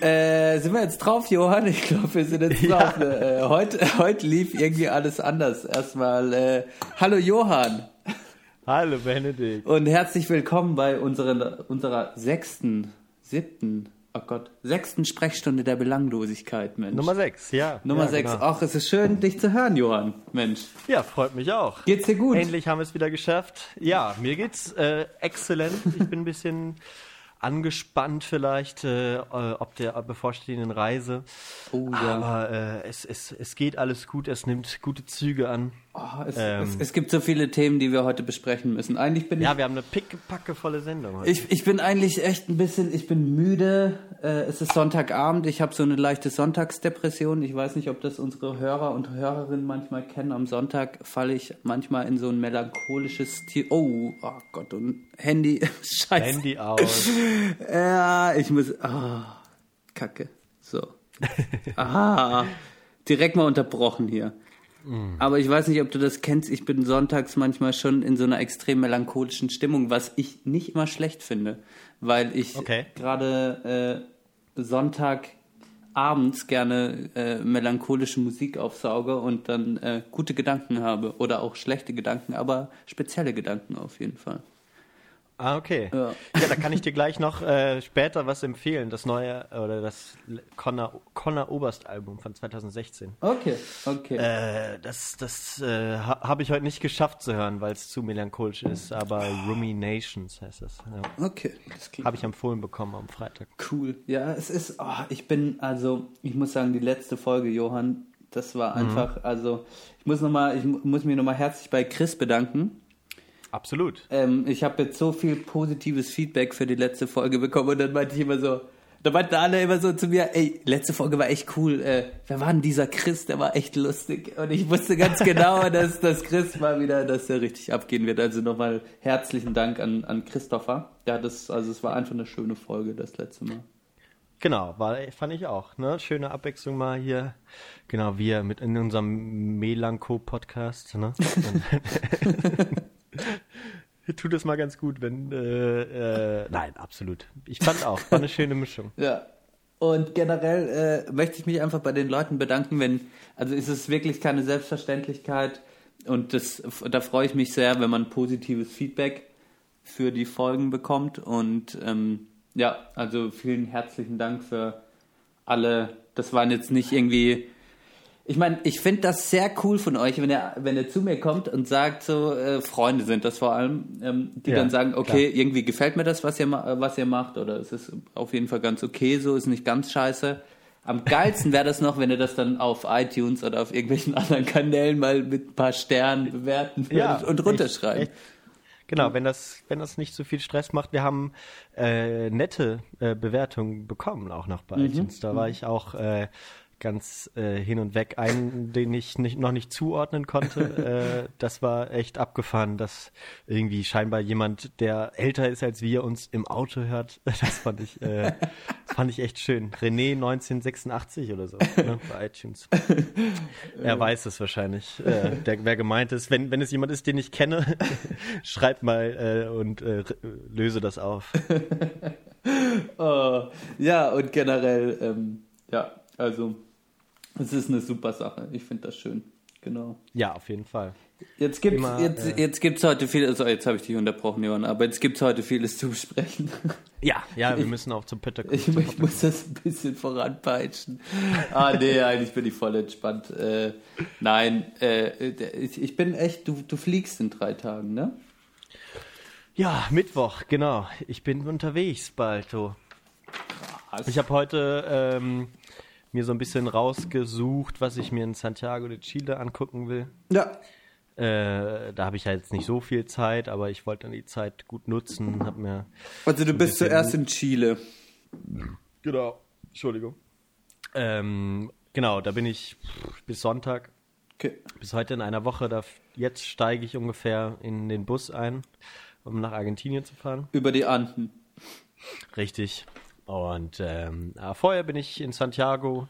Äh, sind wir jetzt drauf, Johann? Ich glaube, wir sind jetzt drauf. Äh, heute, heute lief irgendwie alles anders. Erstmal, äh, hallo Johann. Hallo Benedikt. Und herzlich willkommen bei unseren, unserer sechsten, siebten, oh Gott, sechsten Sprechstunde der Belanglosigkeit, Mensch. Nummer 6, ja. Nummer ja, sechs. genau. Ach, es ist schön, dich zu hören, Johann. Mensch. Ja, freut mich auch. Geht's dir gut? Endlich haben wir es wieder geschafft. Ja, mir geht's äh, exzellent. Ich bin ein bisschen angespannt vielleicht, äh, äh, ob der bevorstehenden Reise. Oh, ja. Aber äh, es, es, es geht alles gut, es nimmt gute Züge an. Oh, es, Ähm. es, es gibt so viele Themen, die wir heute besprechen müssen. Eigentlich bin ich Ja, wir haben eine pickepackevolle Sendung heute. Ich, ich bin eigentlich echt ein bisschen, ich bin müde. Äh, es ist Sonntagabend, ich habe so eine leichte Sonntagsdepression. Ich weiß nicht, ob das unsere Hörer und Hörerinnen manchmal kennen. Am Sonntag falle ich manchmal in so ein melancholisches Tier. Oh, oh Gott, und Handy, scheiße. Handy aus. Ja, ich muss, ah, kacke. So. Ah, direkt mal unterbrochen hier. Aber ich weiß nicht, ob du das kennst. Ich bin sonntags manchmal schon in so einer extrem melancholischen Stimmung, was ich nicht immer schlecht finde, weil ich Okay. gerade äh, Sonntagabends gerne äh, melancholische Musik aufsauge und dann äh, gute Gedanken habe oder auch schlechte Gedanken, aber spezielle Gedanken auf jeden Fall. Ah, okay. Ja. Ja, da kann ich dir gleich noch äh, später was empfehlen. Das neue, oder das Connor, Connor Oberst Album von 2016. Okay, okay. Äh, das das äh, ha habe ich heute nicht geschafft zu hören, weil es zu melancholisch ist. Aber Ruminations heißt das. Ja. okay, das klingt Habe ich empfohlen bekommen am Freitag. Cool. Ja, es ist, oh, ich bin, also, ich muss sagen, die letzte Folge, Johann, das war einfach, also, ich muss noch mal, ich mu- muss mich nochmal herzlich bei Chris bedanken. Absolut. Ähm, ich habe jetzt so viel positives Feedback für die letzte Folge bekommen und dann meinte ich immer so, da meinten alle immer so zu mir, ey, letzte Folge war echt cool. Äh, wer war denn dieser Chris? Der war echt lustig. Und ich wusste ganz genau, dass, dass Chris mal wieder, dass der richtig abgehen wird. Also nochmal herzlichen Dank an, an Christopher. Ja, das, also es war einfach eine schöne Folge das letzte Mal. Genau, war, fand ich auch. Ne? Schöne Abwechslung mal hier. Genau, wir mit in unserem Melancho-Podcast. Ne? Tut es mal ganz gut, wenn. Äh, äh, nein, absolut. Ich fand auch, war eine schöne Mischung. Ja. Und generell äh, möchte ich mich einfach bei den Leuten bedanken, wenn, also ist es wirklich keine Selbstverständlichkeit und das, da freue ich mich sehr, wenn man positives Feedback für die Folgen bekommt und ähm, ja, also vielen herzlichen Dank für alle, das waren jetzt nicht irgendwie, ich meine, ich finde das sehr cool von euch, wenn ihr, wenn ihr zu mir kommt und sagt, so äh, Freunde sind das vor allem, ähm, die Ja, dann sagen, okay, klar. irgendwie gefällt mir das, was ihr, was ihr macht, oder es ist auf jeden Fall ganz okay so, ist nicht ganz scheiße. Am geilsten wäre das noch, wenn ihr das dann auf iTunes oder auf irgendwelchen anderen Kanälen mal mit ein paar Sternen bewerten würdet und runterschreiben. echt. Genau, wenn das, wenn das nicht so viel Stress macht. Wir haben äh, nette äh, Bewertungen bekommen, auch noch bei iTunes. Da war ich auch äh, ganz äh, hin und weg. Einen, den ich nicht, noch nicht zuordnen konnte, äh, das war echt abgefahren, dass irgendwie scheinbar jemand, der älter ist als wir, uns im Auto hört. Das fand ich, äh, fand ich echt schön. René 1986 oder so ne, bei iTunes. Er weiß es wahrscheinlich, äh, der, wer gemeint ist. Wenn, wenn es jemand ist, den ich kenne, schreib mal äh, und äh, löse das auf. Oh, ja, und generell, ähm, ja, also, es ist eine super Sache. Ich finde das schön. Genau. Ja, auf jeden Fall. Jetzt gibt's, Immer, jetzt, äh, jetzt gibt's heute viel, also jetzt habe ich dich unterbrochen, Johann, aber jetzt gibt's heute vieles zu besprechen. Ja, ja, wir müssen auch zum Peter Ich, ich muss das ein bisschen voranpeitschen. Ah, nee, eigentlich bin ich voll entspannt. Äh, nein, äh, ich, ich bin echt, du, du fliegst in drei Tagen, ne? Ja, Mittwoch, genau. Ich bin unterwegs bald. So. Ich habe heute ähm, mir so ein bisschen rausgesucht, was ich mir in Santiago de Chile angucken will. Ja. Äh, da habe ich ja jetzt nicht so viel Zeit, aber ich wollte dann die Zeit gut nutzen. Hab mir Also du bist zuerst in Chile. Genau. Entschuldigung. Ähm, genau, da bin ich bis Sonntag, Okay. bis heute in einer Woche. Da, jetzt steige ich ungefähr in den Bus ein, um nach Argentinien zu fahren. Über die Anden. Richtig. Und ähm, aber vorher bin ich in Santiago.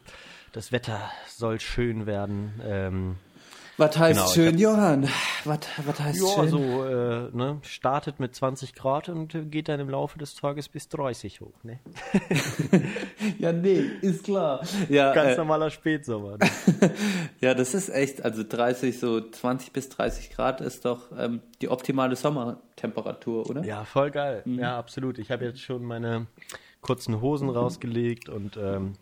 Das Wetter soll schön werden. Ähm, Was heißt Genau, schön, Johann? Was, was heißt Ja, schön? so äh, ne, startet mit 20 Grad und geht dann im Laufe des Tages bis 30 hoch. Ne? Ja, nee, ist klar. Ja, Ganz äh, normaler Spätsommer. Ne? ja, das ist echt, also 30, so 20 bis 30 Grad ist doch ähm, die optimale Sommertemperatur, oder? Ja, voll geil. Ja, absolut. Ich habe jetzt schon meine kurzen Hosen rausgelegt und ähm,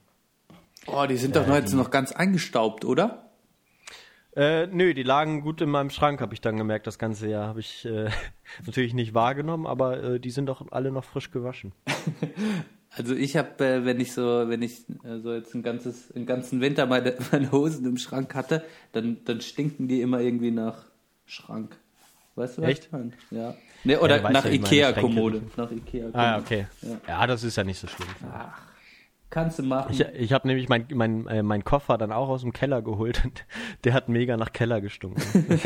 Oh, die sind doch noch jetzt noch ganz eingestaubt, oder? Äh, nö, die lagen gut in meinem Schrank, habe ich dann gemerkt. Das ganze Jahr habe ich äh, natürlich nicht wahrgenommen, aber äh, die sind doch alle noch frisch gewaschen. Also ich habe, äh, wenn ich so, wenn ich äh, so jetzt ein ganzes, einen ganzen Winter meine, meine Hosen im Schrank hatte, dann, dann stinken die immer irgendwie nach Schrank. Weißt du was Echt? ich meine? Ja. Nee, oder nach ja, meine Ikea-Kommode. Nach Ikea-Kommode. Ah, ja, okay. Ja. Ja, das ist ja nicht so schlimm. Kannst du machen. Ich, ich habe nämlich mein, mein, äh, mein Koffer dann auch aus dem Keller geholt und der hat mega nach Keller gestunken.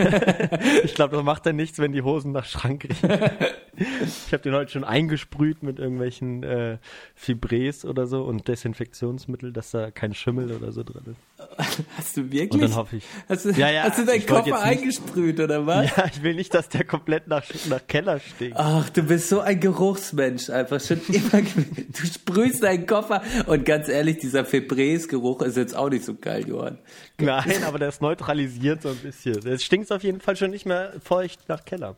ich glaube, das macht dann nichts, wenn die Hosen nach Schrank riechen. ich habe den heute schon eingesprüht mit irgendwelchen äh, Fibres oder so und Desinfektionsmittel, dass da kein Schimmel oder so drin ist. Hast du wirklich? Und dann hoffe ich. Hast du, Ja, ja, hast du deinen Koffer eingesprüht, oder was? Ja, ich will nicht, dass der komplett nach, nach Keller stinkt. Ach, du bist so ein Geruchsmensch, einfach schon immer. Du sprühst deinen Koffer und ganz ehrlich, dieser Febreze-Geruch ist jetzt auch nicht so geil, Johann. Nein, aber der ist neutralisiert so ein bisschen. Es stinkt auf jeden Fall schon nicht mehr feucht nach Keller.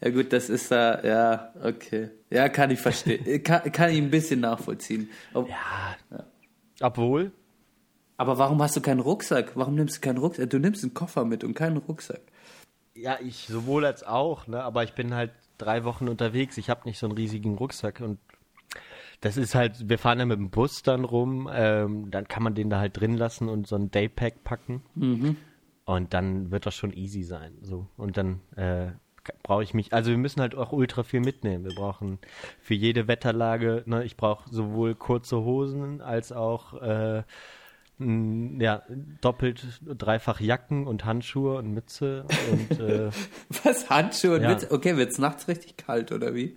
Ja gut, das ist da, ja, okay. Ja, kann ich verstehen. kann, kann ich ein bisschen nachvollziehen. Ob, Ja. Obwohl, Aber warum hast du keinen Rucksack? Warum nimmst du keinen Rucksack? Du nimmst einen Koffer mit und keinen Rucksack. Ja, ich sowohl als auch, ne? Aber ich bin halt drei Wochen unterwegs. Ich habe nicht so einen riesigen Rucksack und das ist halt, wir fahren ja mit dem Bus dann rum, ähm, dann kann man den da halt drin lassen und so ein Daypack packen. Und dann wird das schon easy sein. So. Und dann äh, brauche ich mich, also wir müssen halt auch ultra viel mitnehmen. Wir brauchen für jede Wetterlage, ne, ich brauche sowohl kurze Hosen als auch äh, ja, doppelt, dreifach Jacken und Handschuhe und Mütze und äh, Was? Handschuhe und Ja. Witz? Okay, wird's nachts richtig kalt, oder wie?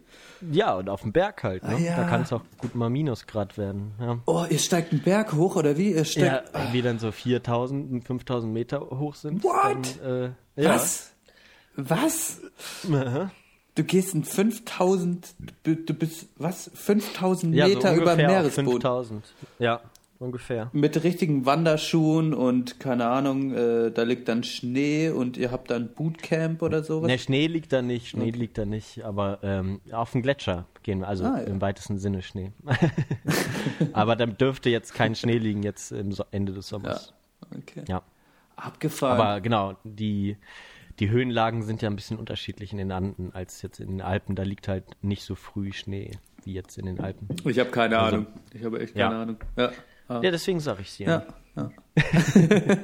ja, und auf dem Berg halt, ne? Ah, ja. Da kann es auch gut mal Minusgrad werden. Ja. Oh, ihr steigt einen Berg hoch, oder wie? Ihr Ja, steigt. wenn wir dann so 4000, 5000 Meter hoch sind. What? Dann, äh, ja. Was? Was? Aha. Du gehst in 5000, du du bist, was? 5000 Ja, Meter so über dem Meeresboden. 5000. Ja, ungefähr. Mit richtigen Wanderschuhen und keine Ahnung, äh, da liegt dann Schnee und ihr habt dann Bootcamp oder sowas. Ne, Schnee liegt da nicht, Schnee liegt da nicht, aber ähm, auf dem Gletscher gehen wir, also Ah, ja. im weitesten Sinne Schnee. aber dann dürfte jetzt kein Schnee liegen jetzt im so Ende des Ja, Sommers. okay. Ja. Abgefahren. Aber genau, die, die Höhenlagen sind ja ein bisschen unterschiedlich in den Anden als jetzt in den Alpen. Da liegt halt nicht so früh Schnee wie jetzt in den Alpen. ich habe keine Also- Ahnung. Ich habe echt Ja. keine Ahnung. Ja. Ah. Ja, deswegen sage ich es dir. Ja. ja.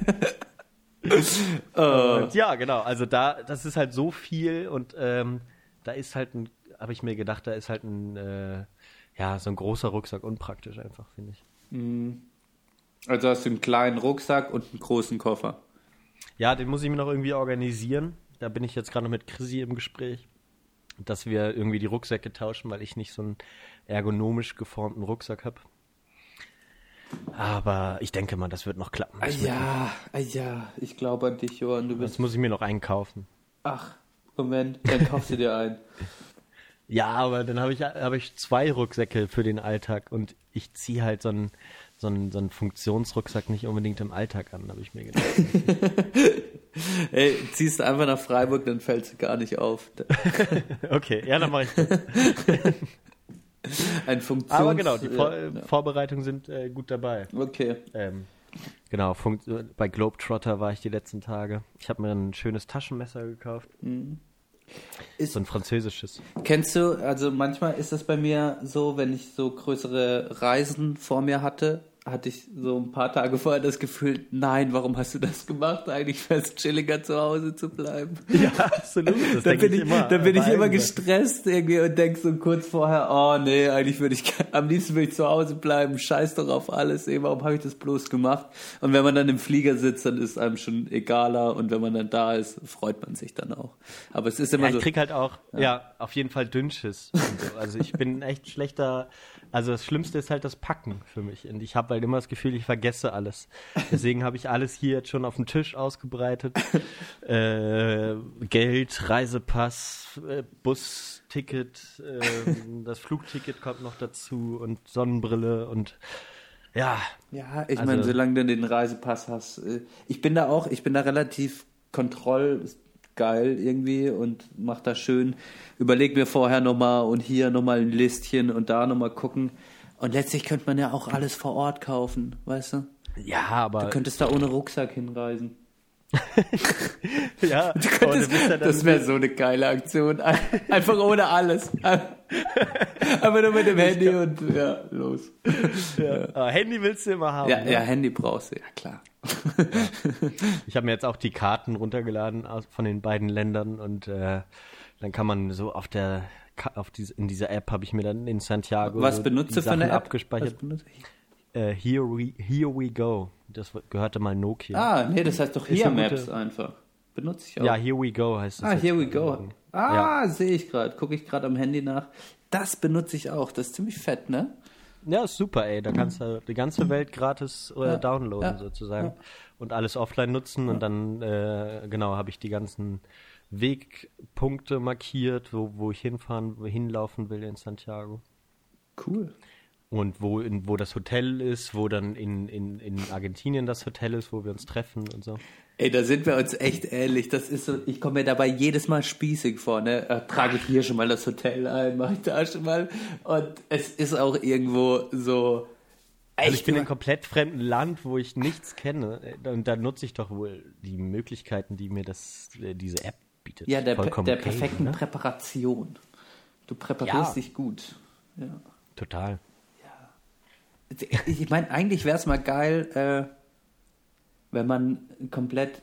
Und ja, genau. Also da, das ist halt so viel und ähm, da ist halt ein, habe ich mir gedacht, da ist halt ein, äh, ja, so ein großer Rucksack unpraktisch einfach, finde ich. Also hast du einen kleinen Rucksack und einen großen Koffer. Ja, den muss ich mir noch irgendwie organisieren. Da bin ich jetzt gerade noch mit Chrissy im Gespräch, dass wir irgendwie die Rucksäcke tauschen, weil ich nicht so einen ergonomisch geformten Rucksack habe. Aber ich denke mal, das wird noch klappen. Ah, ja, ah, ja, ich glaube an dich, Johann. Du bist. Jetzt muss ich mir noch einen kaufen. Ach, Moment, dann kaufst du dir einen. Ja, aber dann habe ich, hab ich zwei Rucksäcke für den Alltag und ich ziehe halt so einen, so, einen, so einen Funktionsrucksack nicht unbedingt im Alltag an, habe ich mir gedacht. Ey, ziehst du einfach nach Freiburg, dann fällst du gar nicht auf. Okay, ja, dann mache ich das. Ein Funktions... Aber genau, die Vor ja, ja. Vorbereitungen sind äh, gut dabei. Okay. Ähm, genau, Funkt bei Globetrotter war ich die letzten Tage. Ich habe mir ein schönes Taschenmesser gekauft. Ist- so ein französisches. Kennst du, also manchmal ist das bei mir so, wenn ich so größere Reisen vor mir hatte, hatte ich so ein paar Tage vorher das Gefühl, nein, warum hast du das gemacht? Eigentlich wäre es chilliger zu Hause zu bleiben. Ja, absolut. Das Da denke bin ich, immer. da bin ich immer gestresst irgendwie und denk so kurz vorher, oh nee, eigentlich würde ich, am liebsten würde ich zu Hause bleiben, scheiß doch auf alles, ey, warum habe ich das bloß gemacht? Und wenn man dann im Flieger sitzt, dann ist einem schon egaler und wenn man dann da ist, freut man sich dann auch. Aber es ist immer Ja, so. ich krieg halt auch, ja, auf jeden Fall Dünnschiss. so. Also ich bin echt schlechter Also das Schlimmste ist halt das Packen für mich. Und ich habe halt immer das Gefühl, ich vergesse alles. Deswegen habe ich alles hier jetzt schon auf dem Tisch ausgebreitet. äh, Geld, Reisepass, äh, Busticket, äh, das Flugticket kommt noch dazu und Sonnenbrille und ja. Ja, ich Also- meine, solange du den Reisepass hast. äh, Ich bin da auch, ich bin da relativ kontrollgeil irgendwie und mach da schön, überleg mir vorher nochmal und hier nochmal ein Listchen und da nochmal gucken. Und letztlich könnte man ja auch alles vor Ort kaufen, weißt du? Ja, aber Du könntest da ohne Rucksack hinreisen. ja, du ja dann das wäre so eine geile Aktion. Einfach ohne alles. Einfach nur mit dem Handy und ja, los. ja. Aber Handy willst du immer haben. Ja, ne? ja, Handy brauchst du, ja klar. Ich habe mir jetzt auch die Karten runtergeladen von den beiden Ländern und äh, dann kann man so auf der auf diese, in dieser App habe ich mir dann in Santiago Was so benutzt die du für eine Sachen App? abgespeichert. Was benutzt du? Äh, here we Here we go. Das gehörte mal Nokia. Ah, nee, das heißt doch hier eine gute- Maps einfach. Benutze ich auch. ja, Here we go heißt es. ah, here we go. Ah, sehe ich gerade. Gucke ich gerade am Handy nach. Das benutze ich auch. Das ist ziemlich fett, ne? Ja, super, ey. Da kannst du die ganze Welt gratis äh, downloaden sozusagen und alles offline nutzen und dann äh, genau habe ich die ganzen Wegpunkte markiert, wo, wo ich hinfahren, wo hinlaufen will in Santiago. Cool. Und wo, in, wo das Hotel ist, wo dann in, in, in Argentinien das Hotel ist, wo wir uns treffen und so. Ey, da sind wir uns echt ähnlich. Das ist so, ich komme mir dabei jedes Mal spießig vor, ne? Äh, trage ich hier schon mal das Hotel ein, mache ich da schon mal. Und es ist auch irgendwo so. Also ich bin in einem komplett fremden Land, wo ich nichts kenne. Und da nutze ich doch wohl die Möglichkeiten, die mir das, äh, diese App bietet. ja, der, Vollkommen der okay, perfekten ne? Präparation. Du präparierst Ja. dich gut. Ja. Total. Ich meine, eigentlich wäre es mal geil, äh, wenn man komplett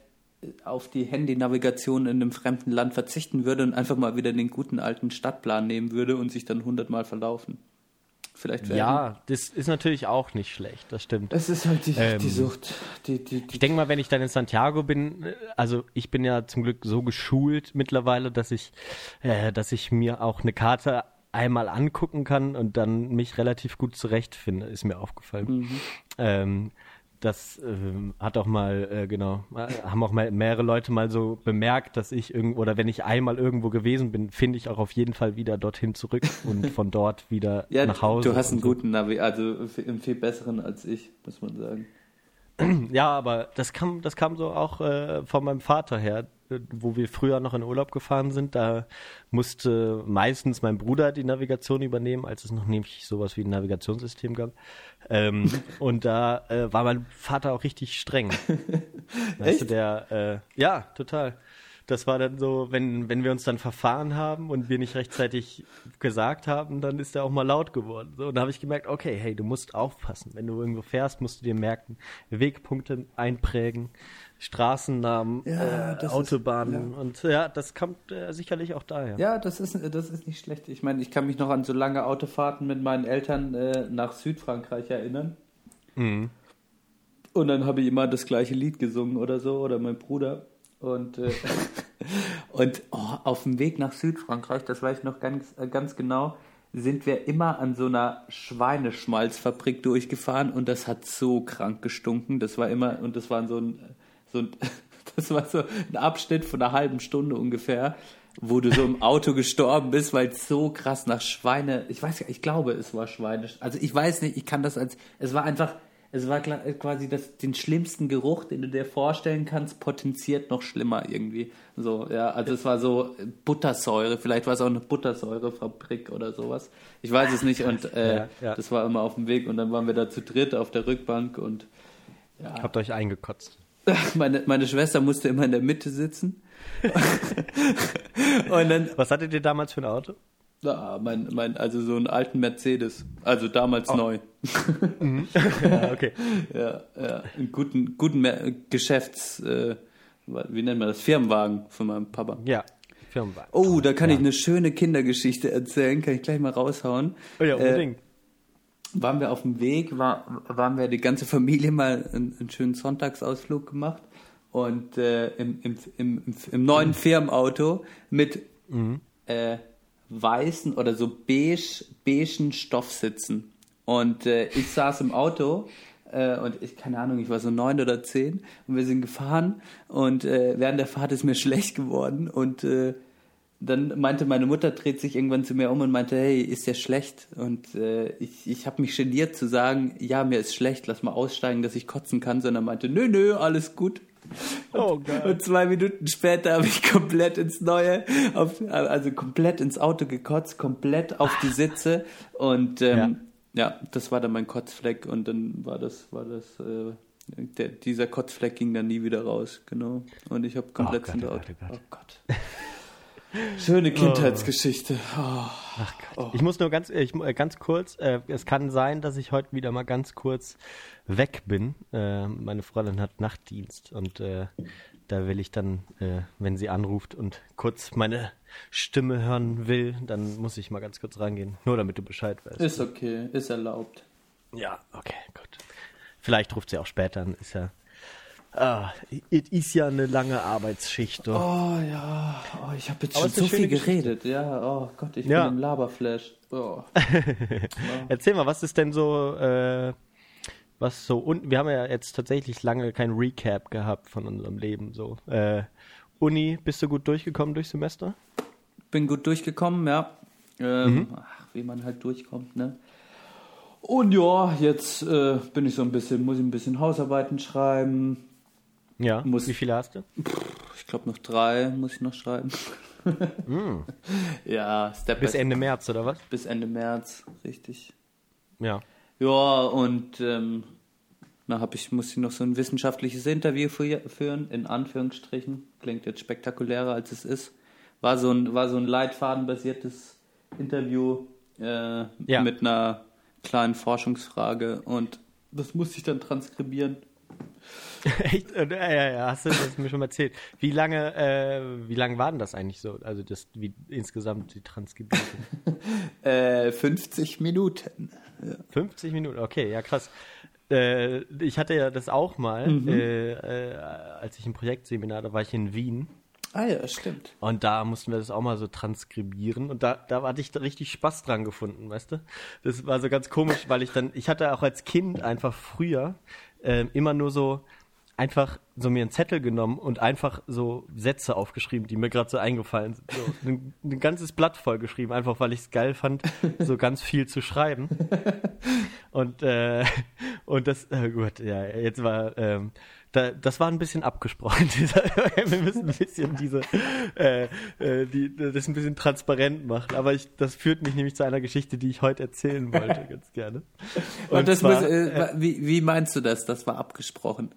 auf die Handynavigation in einem fremden Land verzichten würde und einfach mal wieder den guten alten Stadtplan nehmen würde und sich dann hundertmal verlaufen. Vielleicht Ja, das ist natürlich auch nicht schlecht, das stimmt. Es ist halt die, Ähm, die Sucht. Die, die, die, Ich denke mal, wenn ich dann in Santiago bin, äh, also ich bin ja zum Glück so geschult mittlerweile, dass ich, äh, dass ich mir auch eine Karte einmal angucken kann und dann mich relativ gut zurechtfinde, ist mir aufgefallen. Ähm, das ähm, hat auch mal, äh, genau, haben auch mal mehrere Leute mal so bemerkt, dass ich irgendwo, oder wenn ich einmal irgendwo gewesen bin, finde ich auch auf jeden Fall wieder dorthin zurück und von dort wieder ja, nach Hause. du hast einen so. guten Navi, also einen viel besseren als ich, muss man sagen. Ja, aber das kam, das kam so auch äh, von meinem Vater her, wo wir früher noch in Urlaub gefahren sind. Da musste meistens mein Bruder die Navigation übernehmen, als es noch nämlich sowas wie ein Navigationssystem gab. Ähm, und da äh, war mein Vater auch richtig streng. Weißt du, der, äh, ja, total. Das war dann so, wenn, wenn wir uns dann verfahren haben und wir nicht rechtzeitig gesagt haben, dann ist er auch mal laut geworden. So, und da habe ich gemerkt, okay, hey, du musst aufpassen. Wenn du irgendwo fährst, musst du dir merken, Wegpunkte einprägen, Straßennamen, Ja, äh, das ist- Autobahnen. Und ja, das kommt äh, sicherlich auch daher. Ja, das ist, das ist nicht schlecht. Ich meine, ich kann mich noch an so lange Autofahrten mit meinen Eltern äh, nach Südfrankreich erinnern. Mhm. Und dann habe ich immer das gleiche Lied gesungen oder so, oder mein Bruder. Und, äh, und oh, auf dem Weg nach Südfrankreich, das weiß ich noch ganz, äh, ganz genau, sind wir immer an so einer Schweineschmalzfabrik durchgefahren und das hat so krank gestunken. Das war immer, und das war so ein, so ein, das war so ein Abschnitt von einer halben Stunde ungefähr, wo du so im Auto gestorben bist, weil es so krass nach Schweine, ich weiß ja, ich glaube, es war Schweine, also ich weiß nicht, ich kann das als, es war einfach, es war quasi das, den schlimmsten Geruch, den du dir vorstellen kannst, potenziert noch schlimmer irgendwie. So, ja, also es war so Buttersäure, vielleicht war es auch eine Buttersäurefabrik oder sowas. Ich weiß es nicht und äh, Ja, ja. das war immer auf dem Weg und dann waren wir da zu dritt auf der Rückbank und Habt euch eingekotzt. meine, meine Schwester musste immer in der Mitte sitzen. und dann, Was hattet ihr damals für ein Auto? ah, mein, mein, also so einen alten Mercedes, also damals neu. ja, okay. Ja, ja, einen guten, guten Mer Geschäfts, äh, wie nennt man das, Firmenwagen von meinem Papa. Ja, Firmenwagen. Oh, da kann ich eine schöne Kindergeschichte erzählen, kann ich gleich mal raushauen. Oh ja, Äh, unbedingt. Waren wir auf dem Weg, war, waren wir die ganze Familie mal einen, einen schönen Sonntagsausflug gemacht und äh, im, im, im, im, neuen Firmenauto mit äh, weißen oder so beige, beigen Stoffsitzen. Und äh, ich saß im Auto äh, und ich, keine Ahnung, ich war so neun oder zehn und wir sind gefahren und äh, während der Fahrt ist mir schlecht geworden und äh, dann meinte meine Mutter, dreht sich irgendwann zu mir um und meinte, hey, ist dir schlecht? Und äh, ich, ich habe mich geniert zu sagen, ja, mir ist schlecht, lass mal aussteigen, dass ich kotzen kann, sondern meinte, nö, nö, alles gut. Oh Gott. Und zwei Minuten später habe ich komplett ins Neue, auf, also komplett ins Auto gekotzt, komplett auf die Sitze und ähm, ja. das war dann mein Kotzfleck und dann war das, war das, äh, der, dieser Kotzfleck ging dann nie wieder raus, genau. Und ich habe komplett Gott, ins oh Auto. Oh Gott. Oh Gott. Schöne Kindheitsgeschichte. Oh. Ach Gott. Ich muss nur ganz, ich, äh, ganz kurz, äh, es kann sein, dass ich heute wieder mal ganz kurz weg bin. Äh, meine Freundin hat Nachtdienst und äh, da will ich dann, äh, wenn sie anruft und kurz meine Stimme hören will, dann muss ich mal ganz kurz rangehen. Nur damit du Bescheid weißt. Ist okay, ist erlaubt. Ja, okay, gut. Vielleicht ruft sie auch später an, ist ja. Ah, es ist ja eine lange Arbeitsschicht. doch. Oh ja, oh, ich habe jetzt Aber schon so viel geredet. Ja, oh Gott, ich Ja. bin im Laberflash. Oh. Erzähl mal, was ist denn so, äh, was so, und wir haben ja jetzt tatsächlich lange kein Recap gehabt von unserem Leben, so. Äh, Uni, bist du gut durchgekommen durchs Semester? Bin gut durchgekommen, ja. Ähm, Mhm. Ach, wie man halt durchkommt, ne? Und ja, jetzt äh, bin ich so ein bisschen, muss ich ein bisschen Hausarbeiten schreiben. Ja. Muss- Wie viele hast du? Ich glaube noch drei muss ich noch schreiben. Ja, Step Mm. Bis Ende März, oder was? bis Ende März, richtig. Ja. Ja, und ähm, da hab ich, muss ich noch so ein wissenschaftliches Interview fü- führen, in Anführungsstrichen. Klingt jetzt spektakulärer, als es ist. War so ein, war so ein leitfadenbasiertes Interview äh, Ja. mit einer kleinen Forschungsfrage und das musste ich dann transkribieren. Echt? Äh, Ja, ja, ja, hast du das mir schon mal erzählt. Wie lange, äh, wie lange war denn das eigentlich so? Also das, wie insgesamt die Transkribierung? Äh, 50 Minuten. 50 Minuten, okay, ja krass. Äh, ich hatte ja das auch mal, Mhm. äh, äh, als ich im Projektseminar, da war ich in Wien Ah ja, stimmt. und da mussten wir das auch mal so transkribieren und da, da hatte ich richtig Spaß dran gefunden, weißt du? Das war so ganz komisch, weil ich dann, ich hatte auch als Kind einfach früher äh, immer nur so einfach so mir einen Zettel genommen und einfach so Sätze aufgeschrieben, die mir gerade so eingefallen sind. So, ein, ein ganzes Blatt voll geschrieben, einfach weil ich es geil fand, so ganz viel zu schreiben. Und, äh, und das, äh, gut, ja, jetzt war, ähm, da, das war ein bisschen abgesprochen. Dieser, wir müssen ein bisschen diese, äh, äh, die, das ein bisschen transparent machen. Aber ich, das führt mich nämlich zu einer Geschichte, die ich heute erzählen wollte, ganz gerne. Und, das zwar, muss, äh, wie, wie meinst du das? Das war abgesprochen.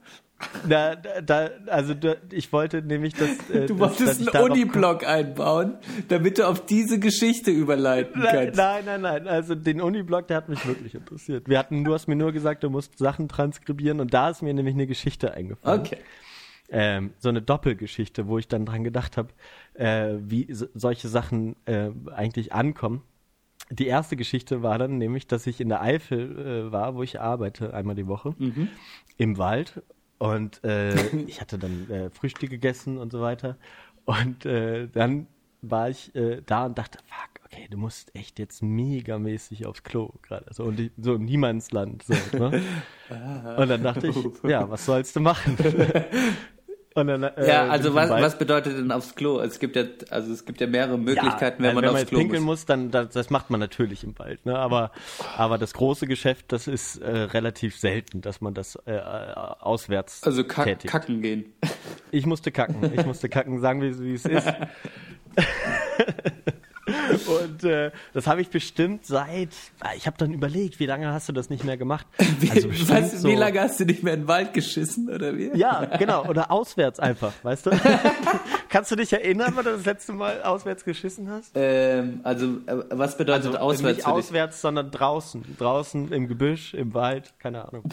Da, da, also da, ich wollte nämlich, dass äh, Du dass, wolltest dass ich einen Uniblock einbauen, damit du auf diese Geschichte überleiten Nein, kannst. nein, nein, nein. Also den Uniblock, der hat mich wirklich interessiert. Wir hatten, du hast mir nur gesagt, du musst Sachen transkribieren und da ist mir nämlich eine Geschichte eingefallen. Okay. Ähm, so eine Doppelgeschichte, wo ich dann dran gedacht habe, äh, wie so, solche Sachen äh, eigentlich ankommen. Die erste Geschichte war dann nämlich, dass ich in der Eifel äh, war, wo ich arbeite, einmal die Woche, im Wald. Und äh, ich hatte dann äh, Frühstück gegessen und so weiter. Und äh, dann war ich äh, da und dachte, fuck, okay, du musst echt jetzt megamäßig aufs Klo gerade. So, und ich, so Niemandsland. So, ne? und dann dachte ich, ja, was sollst du machen? Dann, äh, Ja, also was, was bedeutet denn aufs Klo? Es gibt ja, also es gibt ja mehrere Möglichkeiten, ja, wenn man wenn aufs jetzt Klo pinkeln muss. muss, dann das, das macht man natürlich im Wald. Ne? Aber, aber das große Geschäft, das ist äh, relativ selten, dass man das äh, auswärts Also kack, tätigt. kacken gehen. Ich musste kacken. Ich musste kacken, sagen wir, wie es ist. Und äh, das habe ich bestimmt seit. ah, Ich habe dann überlegt, wie lange hast du das nicht mehr gemacht? Wie, Also weißt, so- wie lange hast du nicht mehr in den Wald geschissen, oder wie? Ja, genau. Oder auswärts einfach, weißt du? Kannst du dich erinnern, wann du das letzte Mal auswärts geschissen hast? Ähm, also, äh, was bedeutet auswärts nicht auswärts, sondern draußen. Draußen im Gebüsch, im Wald, keine Ahnung.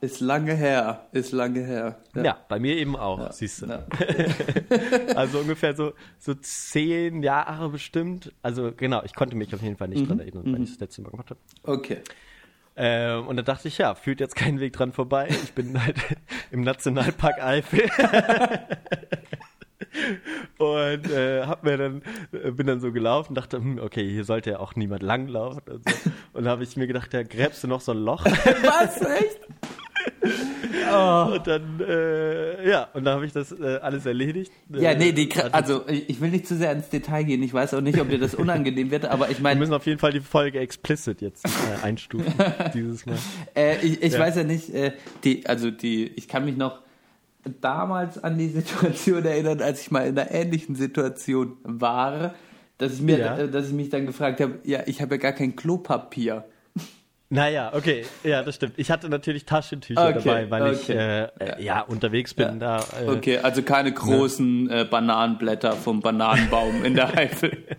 Ist lange her, ist lange her. Ja, bei mir eben auch, siehst du. Ja. Also ungefähr so, so zehn Jahre bestimmt. Also genau, ich konnte mich auf jeden Fall nicht Mhm. dran erinnern, weil ich das letzte Mal gemacht habe. Okay. Ähm, und da dachte ich, ja, führt jetzt kein Weg dran vorbei. Ich bin halt im Nationalpark Eifel. Und äh, hab mir dann, äh, bin dann so gelaufen, dachte, hm, okay, hier sollte ja auch niemand langlaufen. Und, so. und da habe ich mir gedacht, da gräbst du noch so ein Loch. Was? Echt? Oh. Und dann, äh, ja, und dann habe ich das äh, alles erledigt. Ja, nee, die, Äh, also ich will nicht zu sehr ins Detail gehen. Ich weiß auch nicht, ob dir das unangenehm wird, aber ich wir meine, müssen auf jeden Fall die Folge explicit jetzt äh, einstufen dieses Mal. Äh, ich ich Ja. weiß ja nicht, äh, die, also die, ich kann mich noch damals an die Situation erinnern, als ich mal in einer ähnlichen Situation war, dass ich mir, Ja. dass ich mich dann gefragt habe, ja, ich habe ja gar kein Klopapier. Naja, okay, ja, das stimmt. Ich hatte natürlich Taschentücher Okay, dabei, weil ich okay. äh, äh, ja unterwegs bin. Da, äh, Okay, also keine großen äh, Bananenblätter vom Bananenbaum in der Eifel.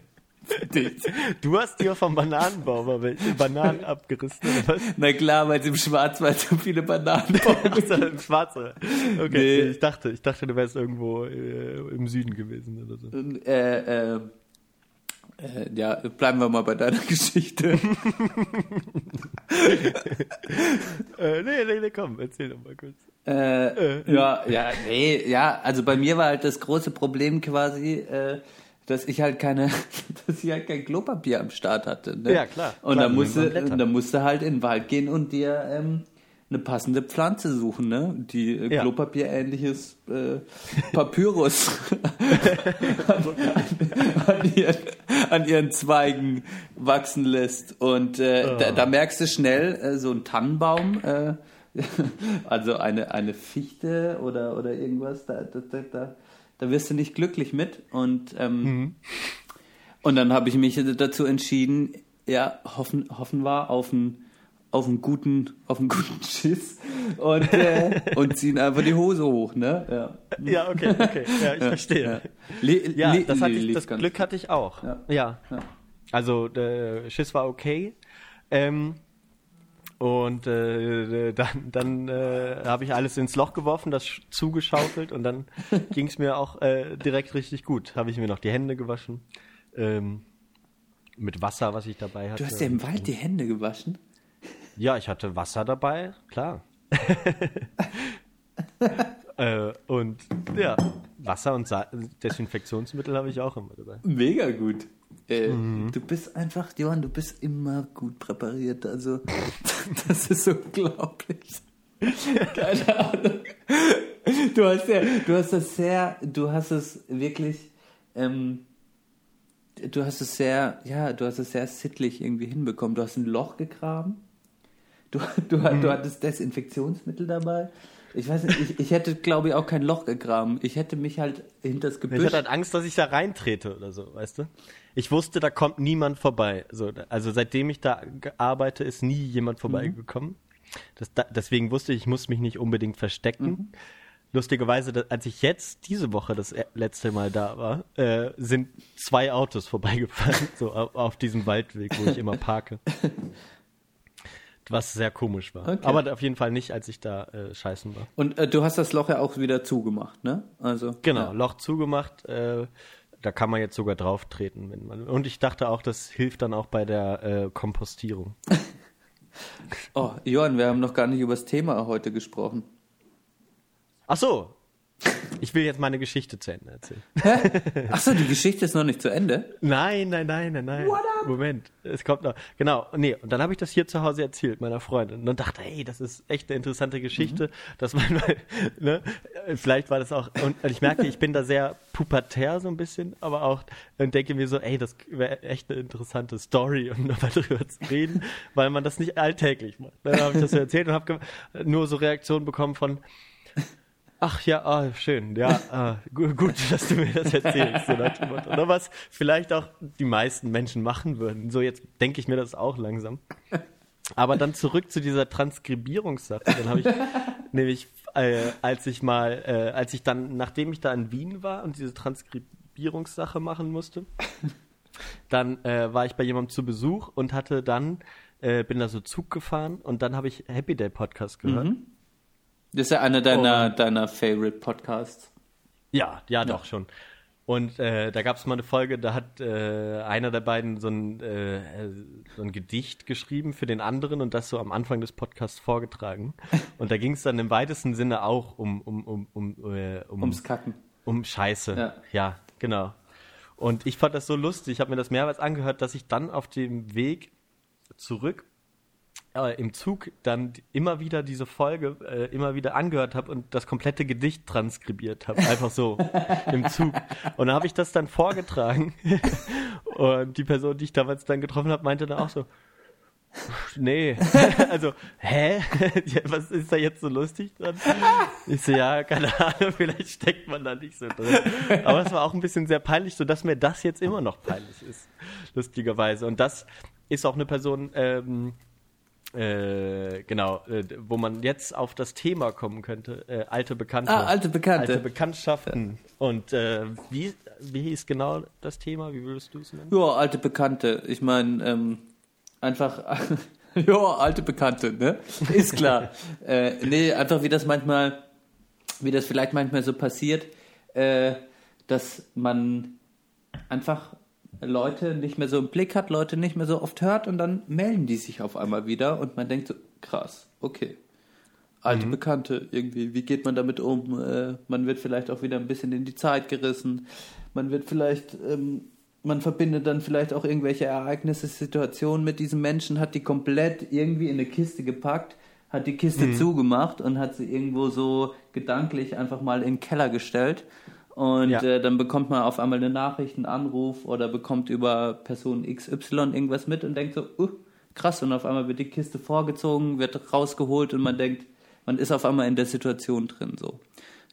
Du hast dir vom Bananenbaum aber Bananen abgerissen, oder was? Na klar, weil es im Schwarzwald so viele Bananenbäume Ach so, Im Schwarze. Okay, Nee. ich dachte, ich dachte, du wärst irgendwo äh, im Süden gewesen oder so. Äh, äh, äh, ja, bleiben wir mal bei deiner Geschichte. Äh, nee, nee, nee, komm, erzähl doch mal kurz. Äh, ja, ja, nee, ja, also bei mir war halt das große Problem quasi, äh, dass ich halt keine, dass ich halt kein Klopapier am Start hatte. Ne? Ja, klar. Und nimmt musste, dann musste halt in den Wald gehen und dir ähm, eine passende Pflanze suchen, ne? Die äh, Ja. Klopapierähnliches äh, Papyrus an, an, ihren, an ihren Zweigen wachsen lässt. Und äh, da, da merkst du schnell, äh, so ein Tannenbaum, äh, also eine, eine Fichte oder, oder irgendwas, da, da, da, da, da wirst du nicht glücklich mit. Und, ähm, und dann habe ich mich dazu entschieden, ja, hoffen, hoffen wir auf einen, auf einen guten, auf einen guten Schiss und, äh, und ziehen einfach die Hose hoch, ne? Ja. Ja, okay, okay, ja, ich verstehe. Ja, Ja, das, hatte ich, das Glück hatte ich auch. Ja. Ja. Ja. Also der Schiss war okay. Ähm, und äh, dann, dann äh, habe ich alles ins Loch geworfen, das sch- zugeschaukelt und dann ging es mir auch äh, direkt richtig gut. Habe ich mir noch die Hände gewaschen. Ähm, mit Wasser, was ich dabei hatte. Du hast dir im Wald die Hände gewaschen? Ja, ich hatte Wasser dabei, klar. äh, und ja, Wasser und Sa Desinfektionsmittel habe ich auch immer dabei. Mega gut. Äh, Mhm. Du bist einfach, Johann, du bist immer gut präpariert. Also, das ist unglaublich. Keine Ahnung. Du hast ja, du hast das sehr, du hast es wirklich, ähm, du hast es sehr, ja, du hast es sehr sittlich irgendwie hinbekommen. Du hast ein Loch gegraben. Du, du, Mhm. du hattest Desinfektionsmittel dabei. Ich weiß nicht, ich, ich hätte, glaube ich, auch kein Loch gegraben. Ich hätte mich halt hinters Ich Gebüsch. hatte halt Angst, dass ich da reintrete oder so, weißt du? Ich wusste, da kommt niemand vorbei. So, also seitdem ich da arbeite, ist nie jemand vorbeigekommen. Das, da, deswegen wusste ich, ich muss mich nicht unbedingt verstecken. Lustigerweise, da- als ich jetzt diese Woche das e- letzte Mal da war, äh, sind zwei Autos vorbeigefahren, so auf, auf diesem Waldweg, wo ich immer parke. Was sehr komisch war. Okay. Aber auf jeden Fall nicht, als ich da äh, scheißen war. Und äh, du hast das Loch ja auch wieder zugemacht, ne? Also Genau, Ja. Loch zugemacht. Äh, da kann man jetzt sogar drauf treten. Wenn man, und ich dachte auch, das hilft dann auch bei der äh, Kompostierung. Oh, Johann, wir haben noch gar nicht über das Thema heute gesprochen. Ach so. Ich will jetzt meine Geschichte zu Ende erzählen. Achso, die Geschichte ist noch nicht zu Ende. Nein, nein, nein, nein, nein. Moment, es kommt noch. Genau, nee, und dann habe ich das hier zu Hause erzählt, meiner Freundin. Und dann dachte, hey, das ist echt eine interessante Geschichte, dass man ne, vielleicht war das auch, und ich merke, ich bin da sehr pubertär so ein bisschen, aber auch, und denke mir so, ey, das wäre echt eine interessante Story, um nochmal drüber zu reden, weil man das nicht alltäglich macht. Dann habe ich das so erzählt und habe nur so Reaktionen bekommen von, Ach ja, ah, schön. Ja, ah, gu gut, dass du mir das erzählst. So. Oder was vielleicht auch die meisten Menschen machen würden. So, jetzt denke ich mir das auch langsam. Aber dann zurück zu dieser Transkribierungssache. Dann habe ich nämlich, äh, als ich mal, äh, als ich dann, nachdem ich da in Wien war und diese Transkribierungssache machen musste, dann äh, war ich bei jemandem zu Besuch und hatte dann, äh, bin da so Zug gefahren und dann habe ich Happy Day Podcast gehört. Das ist ja einer deiner, deiner Favorite Podcasts. Ja, ja, doch schon. Und äh, da gab es mal eine Folge, da hat äh, einer der beiden so ein, äh, so ein Gedicht geschrieben für den anderen und das so am Anfang des Podcasts vorgetragen. Und da ging es dann im weitesten Sinne auch um um um um, äh, um Ums Kacken. Um Scheiße. Ja. ja, genau. Und ich fand das so lustig. Ich habe mir das mehrmals angehört, dass ich dann auf dem Weg zurück äh, im Zug dann immer wieder diese Folge äh, immer wieder angehört habe und das komplette Gedicht transkribiert habe. Einfach so im Zug. Und dann habe ich das dann vorgetragen. und die Person, die ich damals dann getroffen habe, meinte dann auch so, Nee, also, hä? Was ist da jetzt so lustig dran? Ich so, ja, keine Ahnung, vielleicht steckt man da nicht so drin. Aber es war auch ein bisschen sehr peinlich, so dass mir das jetzt immer noch peinlich ist, lustigerweise. Und das ist auch eine Person, ähm, äh, genau, äh, wo man jetzt auf das Thema kommen könnte, äh, alte Bekannte. Ah, alte Bekannte. Alte Bekanntschaften. Und äh, wie, wie ist genau das Thema? Wie würdest du es nennen? Ja, alte Bekannte. Ich meine, ähm, einfach, ja, alte Bekannte, ne? Ist klar. äh, nee, einfach wie das manchmal, wie das vielleicht manchmal so passiert, äh, dass man einfach Leute nicht mehr so im Blick hat, Leute nicht mehr so oft hört und dann melden die sich auf einmal wieder und man denkt so, krass, okay. Alte Bekannte irgendwie, wie geht man damit um? Äh, man wird vielleicht auch wieder ein bisschen in die Zeit gerissen. Man wird vielleicht, ähm, man verbindet dann vielleicht auch irgendwelche Ereignisse, Situationen mit diesem Menschen, hat die komplett irgendwie in eine Kiste gepackt, hat die Kiste zugemacht und hat sie irgendwo so gedanklich einfach mal in den Keller gestellt. Und Ja. äh, dann bekommt man auf einmal eine Nachricht, einen Anruf oder bekommt über Person XY irgendwas mit und denkt so, uh, krass. Und auf einmal wird die Kiste vorgezogen, wird rausgeholt und man denkt, man ist auf einmal in der Situation drin. So.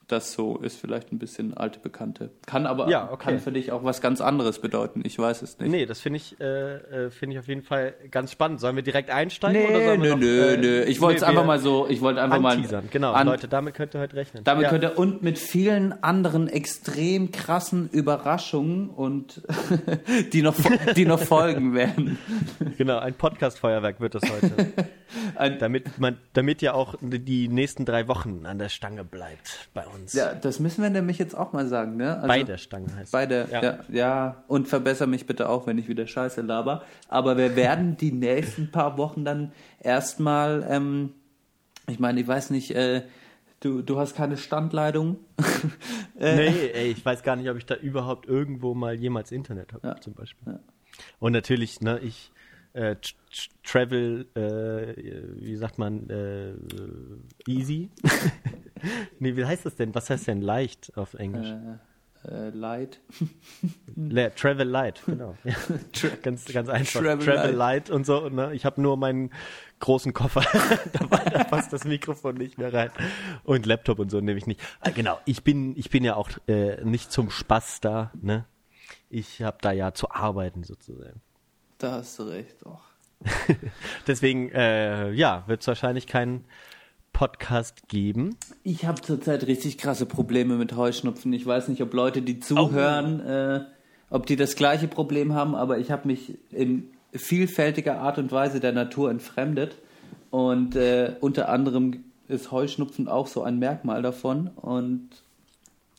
Das so ist vielleicht ein bisschen alte Bekannte. Kann aber Ja, okay. kann für dich auch was ganz anderes bedeuten. Ich weiß es nicht. Nee, das finde ich, äh, äh, finde ich auf jeden Fall ganz spannend. Sollen wir direkt einsteigen? oder Nee, sollen wir nö, noch, nö, äh, nö. Ich wollte es einfach wir mal so, ich wollte einfach mal anteasern. Genau, an- Leute, damit könnt ihr heute rechnen. Damit ja. könnt ihr und mit vielen anderen extrem krassen Überraschungen und die noch die noch folgen werden. Genau, ein Podcast-Feuerwerk wird das heute. Ein- damit man, damit ihr auch die nächsten drei Wochen an der Stange bleibt bei uns. Ja, das müssen wir nämlich jetzt auch mal sagen, ne? Also, bei der Stange heißt es. Beide, ja. Ja. ja, Und verbessere mich bitte auch, wenn ich wieder Scheiße laber. Aber wir werden die nächsten paar Wochen dann erstmal, ähm, ich meine, ich weiß nicht, äh, du, du hast keine Standleitung. Äh, Nee, ey, ich weiß gar nicht, ob ich da überhaupt irgendwo mal jemals Internet habe, Ja. zum Beispiel. Ja. Und natürlich, ne, ich äh, travel, äh, wie sagt man, äh, easy. nee, wie heißt das denn? Was heißt denn leicht auf Englisch? äh, Light. Le Travel Light, genau. Ja. ganz, ganz einfach. Travel Travel, Light. Light. und so. Ne? Ich habe nur meinen großen Koffer dabei, da passt das Mikrofon nicht mehr rein. Und Laptop und so nehme ich nicht. Ah, genau, ich bin, ich bin ja auch äh, nicht zum Spaß da. Ne? Ich habe da ja zu arbeiten sozusagen. Da hast du recht, doch. Deswegen, äh, ja, wird es wahrscheinlich keinen Podcast geben. Ich habe zurzeit richtig krasse Probleme mit Heuschnupfen. Ich weiß nicht, ob Leute, die zuhören, äh, ob die das gleiche Problem haben, aber ich habe mich in vielfältiger Art und Weise der Natur entfremdet. Und äh, unter anderem ist Heuschnupfen auch so ein Merkmal davon. Und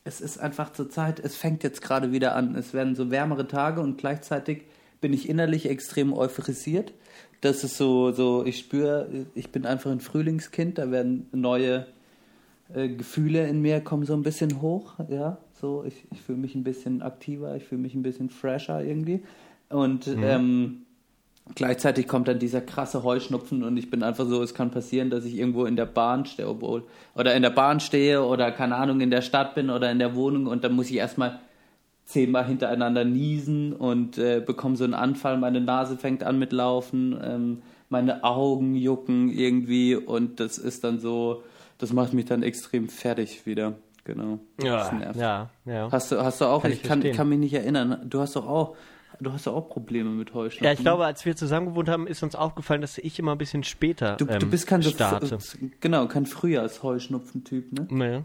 es ist einfach zurzeit, es fängt jetzt gerade wieder an. Es werden so wärmere Tage und gleichzeitig bin ich innerlich extrem euphorisiert. Das ist so, so, ich spüre, ich bin einfach ein Frühlingskind, da werden neue äh, Gefühle in mir kommen so ein bisschen hoch, ja, so, ich, ich fühle mich ein bisschen aktiver, ich fühle mich ein bisschen fresher irgendwie. Und ähm, gleichzeitig kommt dann dieser krasse Heuschnupfen und ich bin einfach so, es kann passieren, dass ich irgendwo in der Bahn stehe, obwohl, oder in der Bahn stehe oder keine Ahnung, in der Stadt bin oder in der Wohnung und dann muss ich erstmal zehnmal hintereinander niesen und äh, bekomme so einen Anfall, meine Nase fängt an mit Laufen, ähm, meine Augen jucken irgendwie und das ist dann so, das macht mich dann extrem fertig wieder. Genau. Nervt. ja, ja. Hast du, hast du auch, Kann ich ich kann, kann mich nicht erinnern, du hast doch auch, du hast auch Probleme mit Heuschnupfen. Ja, ich glaube, als wir zusammen gewohnt haben, ist uns aufgefallen, dass ich immer ein bisschen später du, du ähm, bist kein starte. genau, kein Frühjahrsheuschnupfen-Typ, ne? Naja.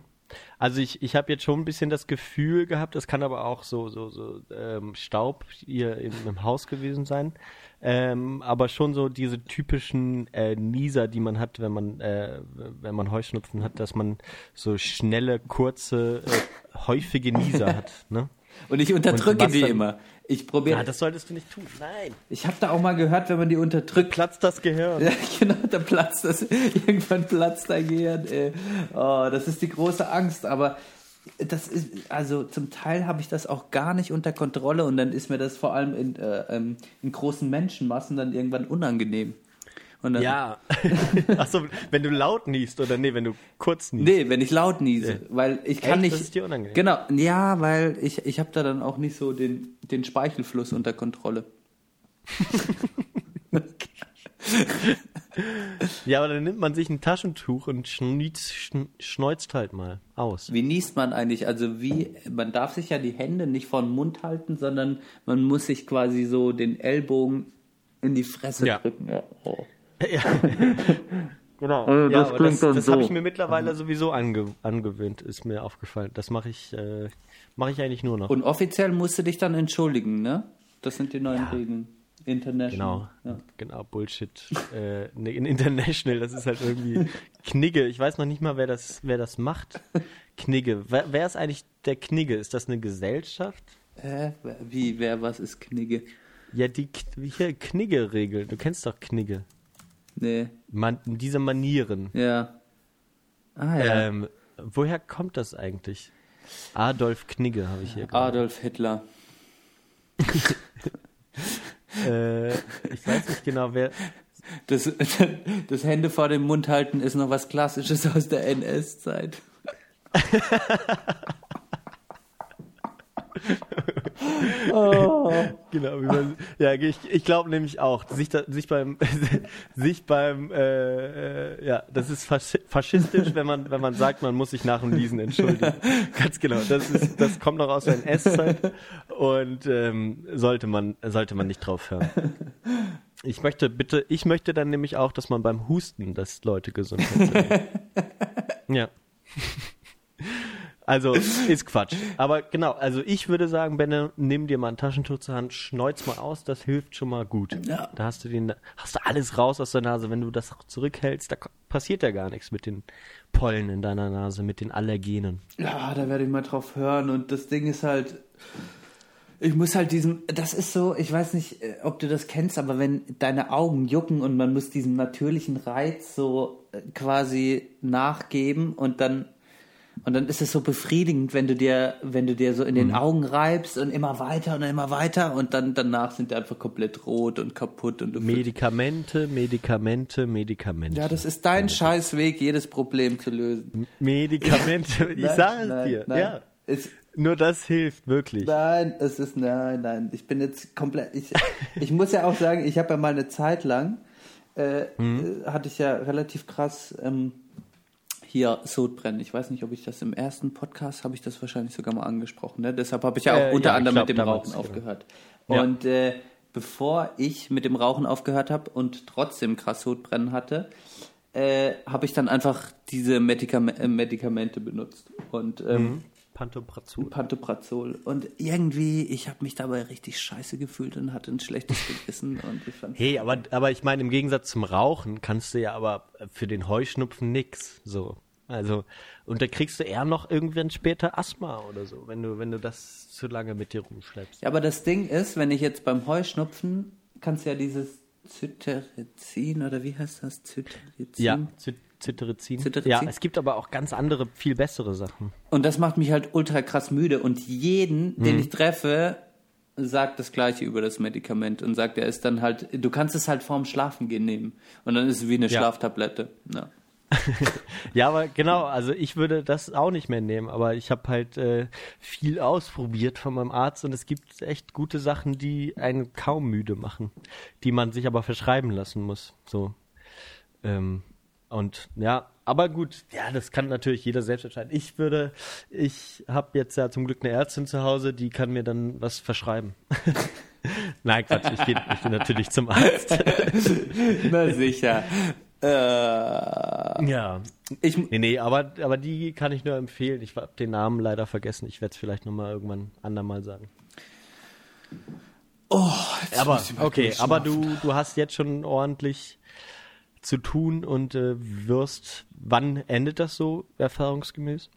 Also ich, ich habe jetzt schon ein bisschen das Gefühl gehabt, das kann aber auch so, so, so ähm, Staub hier im, im Haus gewesen sein. Ähm, aber schon so diese typischen äh, Nieser, die man hat, wenn man, äh, wenn man Heuschnupfen hat, dass man so schnelle, kurze, äh, häufige Nieser hat. Ne? Und ich unterdrücke was die dann- immer. Ich probiere, Ja, das solltest du nicht tun. Nein. ich habe da auch mal gehört, wenn man die unterdrückt, Platzt das Gehirn. Ja, genau, da platzt das. Irgendwann platzt dein Gehirn. Ey. Oh, das ist die große Angst. Aber das ist, also zum Teil habe ich das auch gar nicht unter Kontrolle und dann ist mir das vor allem in, äh, ähm, in großen Menschenmassen dann irgendwann unangenehm. Und dann, Ja. Achso, wenn du laut niest oder nee, wenn du kurz niest. Nee, wenn ich laut niese, Ja. weil ich kann Echt? nicht. Das ist dir unangenehm? Genau, ja, weil ich, ich habe da dann auch nicht so den, den Speichelfluss unter Kontrolle. Ja, aber dann nimmt man sich ein Taschentuch und schnietz, schn, schneuzt halt mal aus. Wie niest man eigentlich? Also wie, man darf sich ja die Hände nicht vor den Mund halten, sondern man muss sich quasi so den Ellbogen in die Fresse Ja. drücken. Ja. Oh. Ja. genau. Also ja, das aber klingt das, dann das so. habe ich mir mittlerweile sowieso ange, angewöhnt, ist mir aufgefallen. Das mache ich, äh, mache ich eigentlich nur noch. Und offiziell musst du dich dann entschuldigen, ne? Das sind die neuen Ja. Regeln. International. Genau, Ja. genau, Bullshit. äh, nee, in International, das ist halt irgendwie Knigge. Ich weiß noch nicht mal, wer das, wer das macht. Knigge. Wer, wer ist eigentlich der Knigge? Ist das eine Gesellschaft? Äh, wie, wer, was ist Knigge? Ja, die hier Knigge-Regel. Du kennst doch Knigge. Nee, Man, diese Manieren. ja. Ah ja. Ähm, woher kommt das eigentlich? Adolf Knigge habe ich hier gerade. Adolf Hitler. Äh, ich weiß nicht genau, wer. Das, das Hände vor dem Mund halten ist noch was Klassisches aus der NS-Zeit. Genau, wie man, ja, ich, ich glaube nämlich auch, sich, da, sich beim, sich beim, äh, äh, ja, das ist fasch faschistisch, wenn man, wenn man sagt, man muss sich nach dem Niesen entschuldigen. Ganz genau, das ist, das kommt noch aus der NS-Zeit und ähm, sollte man, sollte man nicht drauf hören. Ich möchte bitte, ich möchte dann nämlich auch, dass man beim Husten, dass Leute Gesundheit sind. Ja. Also, ist Quatsch. Aber genau, also ich würde sagen, Benne, nimm dir mal ein Taschentuch zur Hand, schneuz mal aus, das hilft schon mal gut. Ja. Da hast du den, hast du alles raus aus der Nase. Wenn du das zurückhältst, da passiert ja gar nichts mit den Pollen in deiner Nase, mit den Allergenen. Ja, da werde ich mal drauf hören. Und das Ding ist halt, ich muss halt diesem, das ist so, ich weiß nicht, äh, ob du das kennst, aber wenn deine Augen jucken und man muss diesem natürlichen Reiz so äh, quasi nachgeben und dann und dann ist es so befriedigend, wenn du dir, wenn du dir so in den Augen reibst und immer weiter und immer weiter und dann danach sind die einfach komplett rot und kaputt und Medikamente, Medikamente, Medikamente. ja, das ist dein Scheißweg, jedes Problem zu lösen. Medikamente, ich Nein, sage es nein, dir. Nein. Ja. Es, Nur das hilft wirklich. Nein, es ist nein, nein. Ich bin jetzt komplett. Ich, ich muss ja auch sagen, ich habe ja mal eine Zeit lang äh, Mhm. äh, hatte ich ja relativ krass ähm, hier Sodbrennen. Ich weiß nicht, ob ich das im ersten Podcast habe ich das wahrscheinlich sogar mal angesprochen. Ne? Deshalb habe ich ja auch Äh, unter ja, anderem glaub, mit dem Rauchen aufgehört. Ja. Und äh, bevor ich mit dem Rauchen aufgehört habe und trotzdem krass Sodbrennen hatte, äh, habe ich dann einfach diese Medikam äh, Medikamente benutzt und ähm, Mhm. Pantoprazol. Pantoprazol. Und irgendwie, ich habe mich dabei richtig scheiße gefühlt und hatte ein schlechtes Gewissen. Und ich fand, Hey, aber, aber ich meine, im Gegensatz zum Rauchen kannst du ja aber für den Heuschnupfen nix. So. Also, und da kriegst du eher noch irgendwann später Asthma oder so, wenn du, wenn du das zu lange mit dir rumschleppst. ja, aber das Ding ist, wenn ich jetzt beim Heuschnupfen, kannst du ja dieses Zyterizin oder wie heißt das? Zyterizin? Ja, Zy- Cetirizin? Ja, es gibt aber auch ganz andere, viel bessere Sachen. Und das macht mich halt ultra krass müde. Und jeden, den ich treffe, sagt das Gleiche über das Medikament und sagt, er ist dann halt, du kannst es halt vorm Schlafengehen nehmen. Und dann ist es wie eine Ja. Schlaftablette. Ja. Ja, aber genau, also ich würde das auch nicht mehr nehmen, aber ich habe halt äh, viel ausprobiert von meinem Arzt und es gibt echt gute Sachen, die einen kaum müde machen, die man sich aber verschreiben lassen muss. So. Ähm, und ja, aber gut, ja, das kann natürlich jeder selbst entscheiden. Ich würde, ich habe jetzt ja zum Glück eine Ärztin zu Hause, die kann mir dann was verschreiben. Nein, Quatsch, ich gehe geh natürlich zum Arzt. Na sicher. Äh, ja, ich, Nee, nee, aber, aber die kann ich nur empfehlen. Ich habe den Namen leider vergessen. Ich werde es vielleicht nochmal irgendwann andermal sagen. oh, Aber, ich mal okay, aber du, du hast jetzt schon ordentlich zu tun und äh, wirst, wann endet das so, erfahrungsgemäß?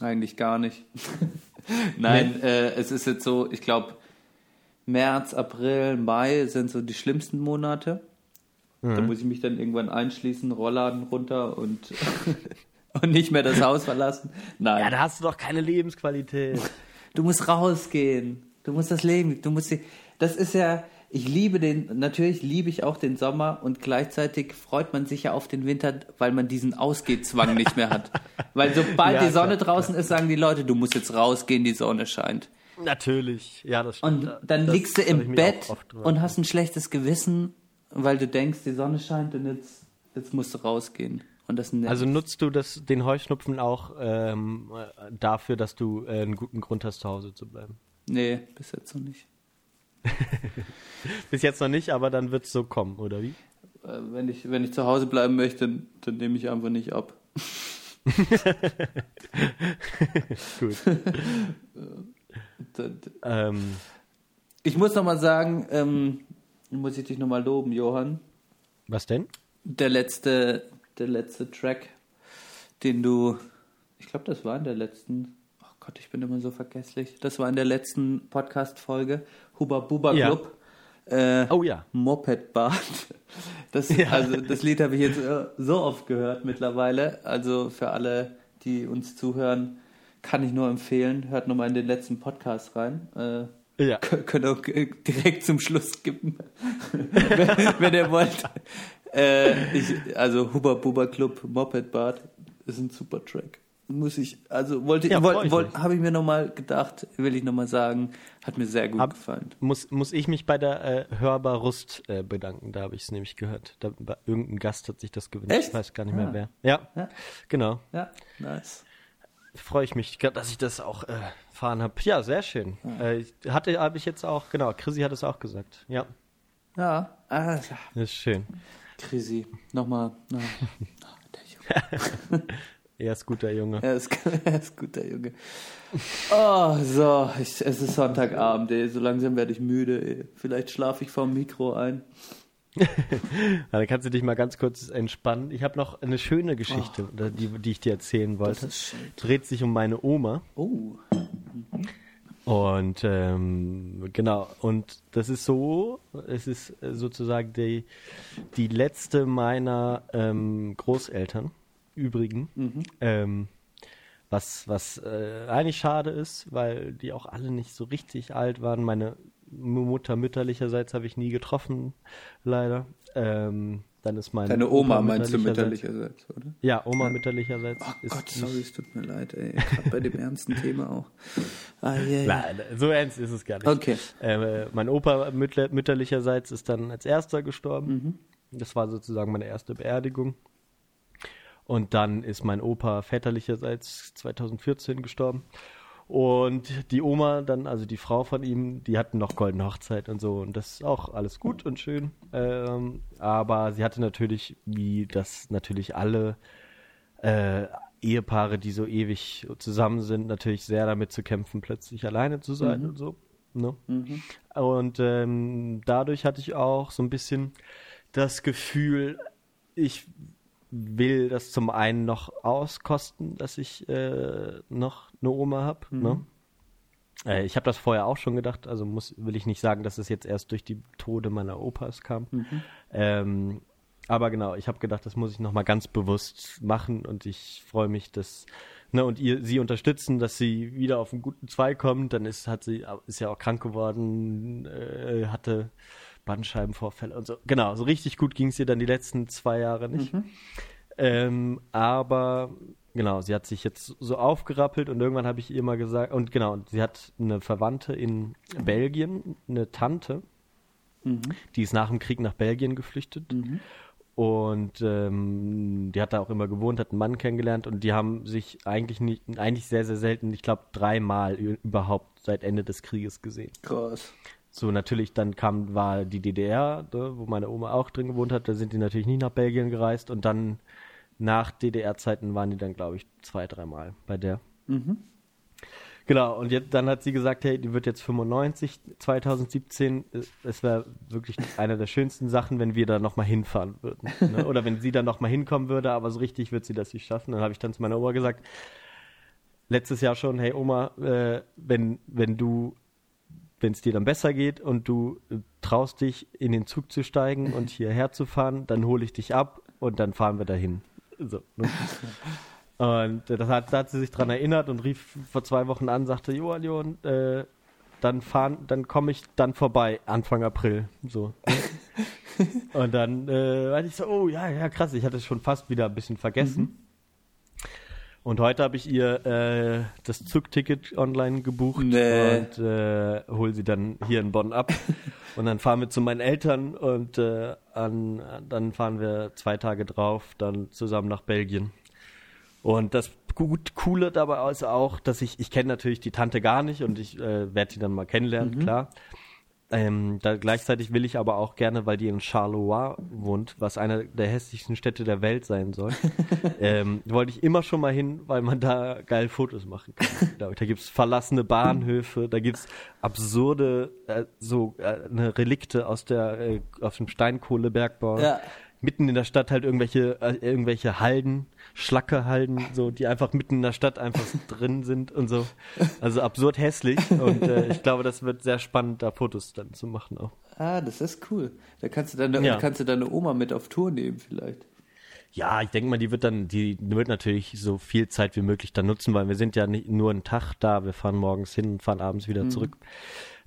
Eigentlich gar nicht. Nein, äh, es ist jetzt so, ich glaube, März, April, Mai sind so die schlimmsten Monate. Da muss ich mich dann irgendwann einschließen, Rollladen runter und und nicht mehr das Haus verlassen. Nein. Ja, da hast du doch keine Lebensqualität. Du musst rausgehen. Du musst das Leben, du musst die, das ist ja, ich liebe den, natürlich liebe ich auch den Sommer und gleichzeitig freut man sich ja auf den Winter, weil man diesen Ausgehzwang nicht mehr hat. Weil sobald Ja, die Sonne klar, draußen ist, sagen die Leute, du musst jetzt rausgehen, die Sonne scheint. Natürlich, ja, das stimmt. Und dann Das liegst du im Bett und hast ein schlechtes Gewissen, weil du denkst, die Sonne scheint und jetzt, jetzt musst du rausgehen. Und das nervt. Also nutzt du das, den Heuschnupfen auch ähm, äh, dafür, dass du äh, einen guten Grund hast, zu Hause zu bleiben? nee, bis jetzt noch nicht. Bis jetzt noch nicht, aber dann wird es so kommen, oder wie? Äh, Wenn ich, wenn ich zu Hause bleiben möchte, dann, dann nehme ich einfach nicht ab. Gut. Da- ähm, Ich muss nochmal sagen, ähm, muss ich dich nochmal loben, Johann. was denn? Der letzte, der letzte Track, den du, ich glaube, das war in der letzten, oh Gott, ich bin immer so vergesslich. Das war in der letzten Podcast-Folge, Huba Buba Ja. Club. Äh, Oh ja. Moped Bart. Das, Ja. also, das Lied habe ich jetzt äh, so oft gehört mittlerweile. Also für alle, die uns zuhören, kann ich nur empfehlen. Hört nochmal in den letzten Podcast rein. Äh, Ja. Kö- Könnt auch äh, direkt zum Schluss skippen, wenn, wenn ihr wollt. Äh, ich, also Huber Buber Club Moped Bart ist ein super Track. Muss ich, also wollte Ja, wollte, mich. habe ich mir nochmal gedacht, will ich nochmal sagen, hat mir sehr gut Hab- gefallen. Muss, muss ich mich bei der äh, Hörbar Rust äh, bedanken, da habe ich es nämlich gehört. Da, bei, irgendein Gast hat sich das gewünscht. Echt? Ich weiß gar nicht mehr Ah. wer. Ja, Ja. genau. Ja, nice. Freue ich mich, dass ich das auch äh, erfahren habe. Ja, sehr schön. Äh, ich- hatte habe ich jetzt auch, genau, Chrissy hat es auch gesagt. Ja, Ja, ah, das ist schön. Chrissy, nochmal. Na, na. Er ist guter Junge. Er ist, er ist gut, der Junge. Oh, so, ich, es ist Sonntagabend, ey. So langsam werde ich müde, ey. Vielleicht schlafe ich vorm Mikro ein. Dann kannst du dich mal ganz kurz entspannen. Ich habe noch eine schöne Geschichte, die, die ich dir erzählen wollte. ist schön. Dreht sich um meine Oma. Oh. Und ähm, genau, und das ist so, es ist sozusagen die, die letzte meiner ähm, Großeltern, übrigen. Ähm, was was äh, eigentlich schade ist, weil die auch alle nicht so richtig alt waren. Meine Mutter mütterlicherseits habe ich nie getroffen, leider. Ähm, dann ist meine Deine Oma Opa meinst du mütterlicherseits- oder? Ja, Oma mütterlicherseits. Oh ist Gott, sorry, es tut mir leid, ey. Bei dem ernsten Thema auch. Ah, yeah. Nein, so ernst ist es gar nicht. Okay. Äh, mein Opa mütter, mütterlicherseits ist dann als erster gestorben. Mhm. Das war sozusagen meine erste Beerdigung. Und dann ist mein Opa väterlicherseits 2014 gestorben. Und die Oma dann, also die Frau von ihm, die hatten noch goldene Hochzeit und so. Und das ist auch alles gut und schön. Ähm, aber sie hatte natürlich, wie das natürlich alle äh, Ehepaare, die so ewig zusammen sind, natürlich sehr damit zu kämpfen, plötzlich alleine zu sein und so. Ne? Und ähm, dadurch hatte ich auch so ein bisschen das Gefühl, ich will das zum einen noch auskosten, dass ich äh, noch eine Oma habe. Ne? Äh, ich habe das vorher auch schon gedacht, also muss, will ich nicht sagen, dass es jetzt erst durch die Tode meiner Opas kam. Ähm, aber genau, ich habe gedacht, das muss ich nochmal ganz bewusst machen und ich freue mich, dass ne, und ihr sie unterstützen, dass sie wieder auf einen guten Zweig kommt. Dann ist hat sie ist ja auch krank geworden, äh, hatte Bandscheibenvorfälle und so. Genau, so richtig gut ging es ihr dann die letzten zwei Jahre nicht. Ähm, aber genau, sie hat sich jetzt so aufgerappelt und irgendwann habe ich ihr mal gesagt, und genau, sie hat eine Verwandte in Belgien, eine Tante, die ist nach dem Krieg nach Belgien geflüchtet. Und ähm, die hat da auch immer gewohnt, hat einen Mann kennengelernt und die haben sich eigentlich nicht, eigentlich sehr, sehr selten, ich glaube dreimal überhaupt seit Ende des Krieges gesehen. Krass. So, natürlich, dann kam, war die DDR, ne, wo meine Oma auch drin gewohnt hat, da sind die natürlich nie nach Belgien gereist und dann nach DDR-Zeiten waren die dann, glaube ich, zwei, dreimal bei der. Genau, und jetzt, dann hat sie gesagt, hey, die wird jetzt 95, 2017. äh, Es wäre wirklich eine der schönsten Sachen, wenn wir da nochmal hinfahren würden. Ne? Oder wenn sie da nochmal hinkommen würde, aber so richtig wird sie das nicht schaffen. Dann habe ich dann zu meiner Oma gesagt, letztes Jahr schon, hey Oma, äh, wenn, wenn du, wenn es dir dann besser geht und du äh, traust dich, in den Zug zu steigen und hierher zu fahren, dann hole ich dich ab und dann fahren wir dahin. So, ne? Und äh, das hat, da hat sie sich dran erinnert und rief vor zwei Wochen an, sagte, Johann, Johann, äh, dann fahren, dann komme ich dann vorbei, Anfang April. So. und dann äh, war ich so, oh ja, ja, krass, ich hatte es schon fast wieder ein bisschen vergessen. Mhm. Und heute habe ich ihr äh, das Zugticket online gebucht nee. und äh, hole sie dann hier in Bonn ab. und dann fahren wir zu meinen Eltern und äh, an, dann fahren wir zwei Tage drauf dann zusammen nach Belgien. Und das gut, Coole dabei ist auch, dass ich, ich kenne natürlich die Tante gar nicht und ich äh, werde sie dann mal kennenlernen, mhm. klar. Ähm, da, gleichzeitig will ich aber auch gerne, weil die in Charleroi wohnt, was eine der hässlichsten Städte der Welt sein soll, ähm, wollte ich immer schon mal hin, weil man da geil Fotos machen kann. Da, da gibt es verlassene Bahnhöfe, da gibt es absurde äh, so äh, ne Relikte aus der äh, aus dem Steinkohlebergbau. Ja. Mitten in der Stadt halt irgendwelche äh, irgendwelche Halden, Schlackehalden, so, die einfach mitten in der Stadt einfach drin sind und so. Also absurd hässlich. Und äh, ich glaube, das wird sehr spannend, da Fotos dann zu machen auch. Ah, das ist cool. Da kannst du deine, ja. kannst du deine Oma mit auf Tour nehmen vielleicht. Ja, ich denke mal, die wird dann, die wird natürlich so viel Zeit wie möglich dann nutzen, weil wir sind ja nicht nur einen Tag da, wir fahren morgens hin und fahren abends wieder mhm. zurück.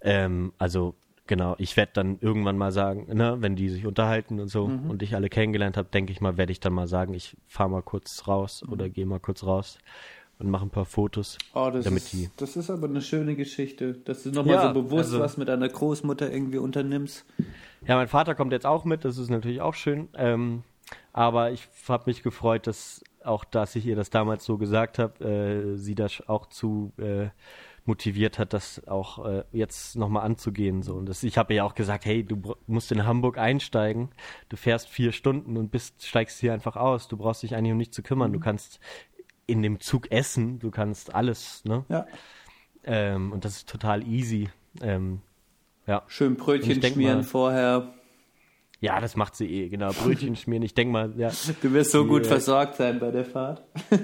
Ähm, also Genau, ich werde dann irgendwann mal sagen, ne, wenn die sich unterhalten und so mhm. und ich alle kennengelernt habe, denke ich mal, werde ich dann mal sagen, ich fahre mal kurz raus mhm. oder gehe mal kurz raus und mache ein paar Fotos. Oh, das, damit ist, die das ist aber eine schöne Geschichte, dass du nochmal ja, so bewusst also, was mit deiner Großmutter irgendwie unternimmst. Ja, mein Vater kommt jetzt auch mit, das ist natürlich auch schön. Ähm, aber ich habe mich gefreut, dass auch, dass ich ihr das damals so gesagt habe, äh, sie das auch zu äh, motiviert hat, das auch äh, jetzt nochmal anzugehen. So. Und das, ich habe ja auch gesagt, hey, du musst in Hamburg einsteigen, du fährst vier Stunden und bist, steigst hier einfach aus. Du brauchst dich eigentlich um nichts zu kümmern. Du mhm. kannst in dem Zug essen, du kannst alles, ne? Ja. Ähm, und das ist total easy. Ähm, ja. Schön Brötchen schmieren mal, vorher. Ja, das macht sie eh, genau. Brötchen schmieren. Ich denke mal, ja. Du wirst so gut versorgt sein bei der Fahrt.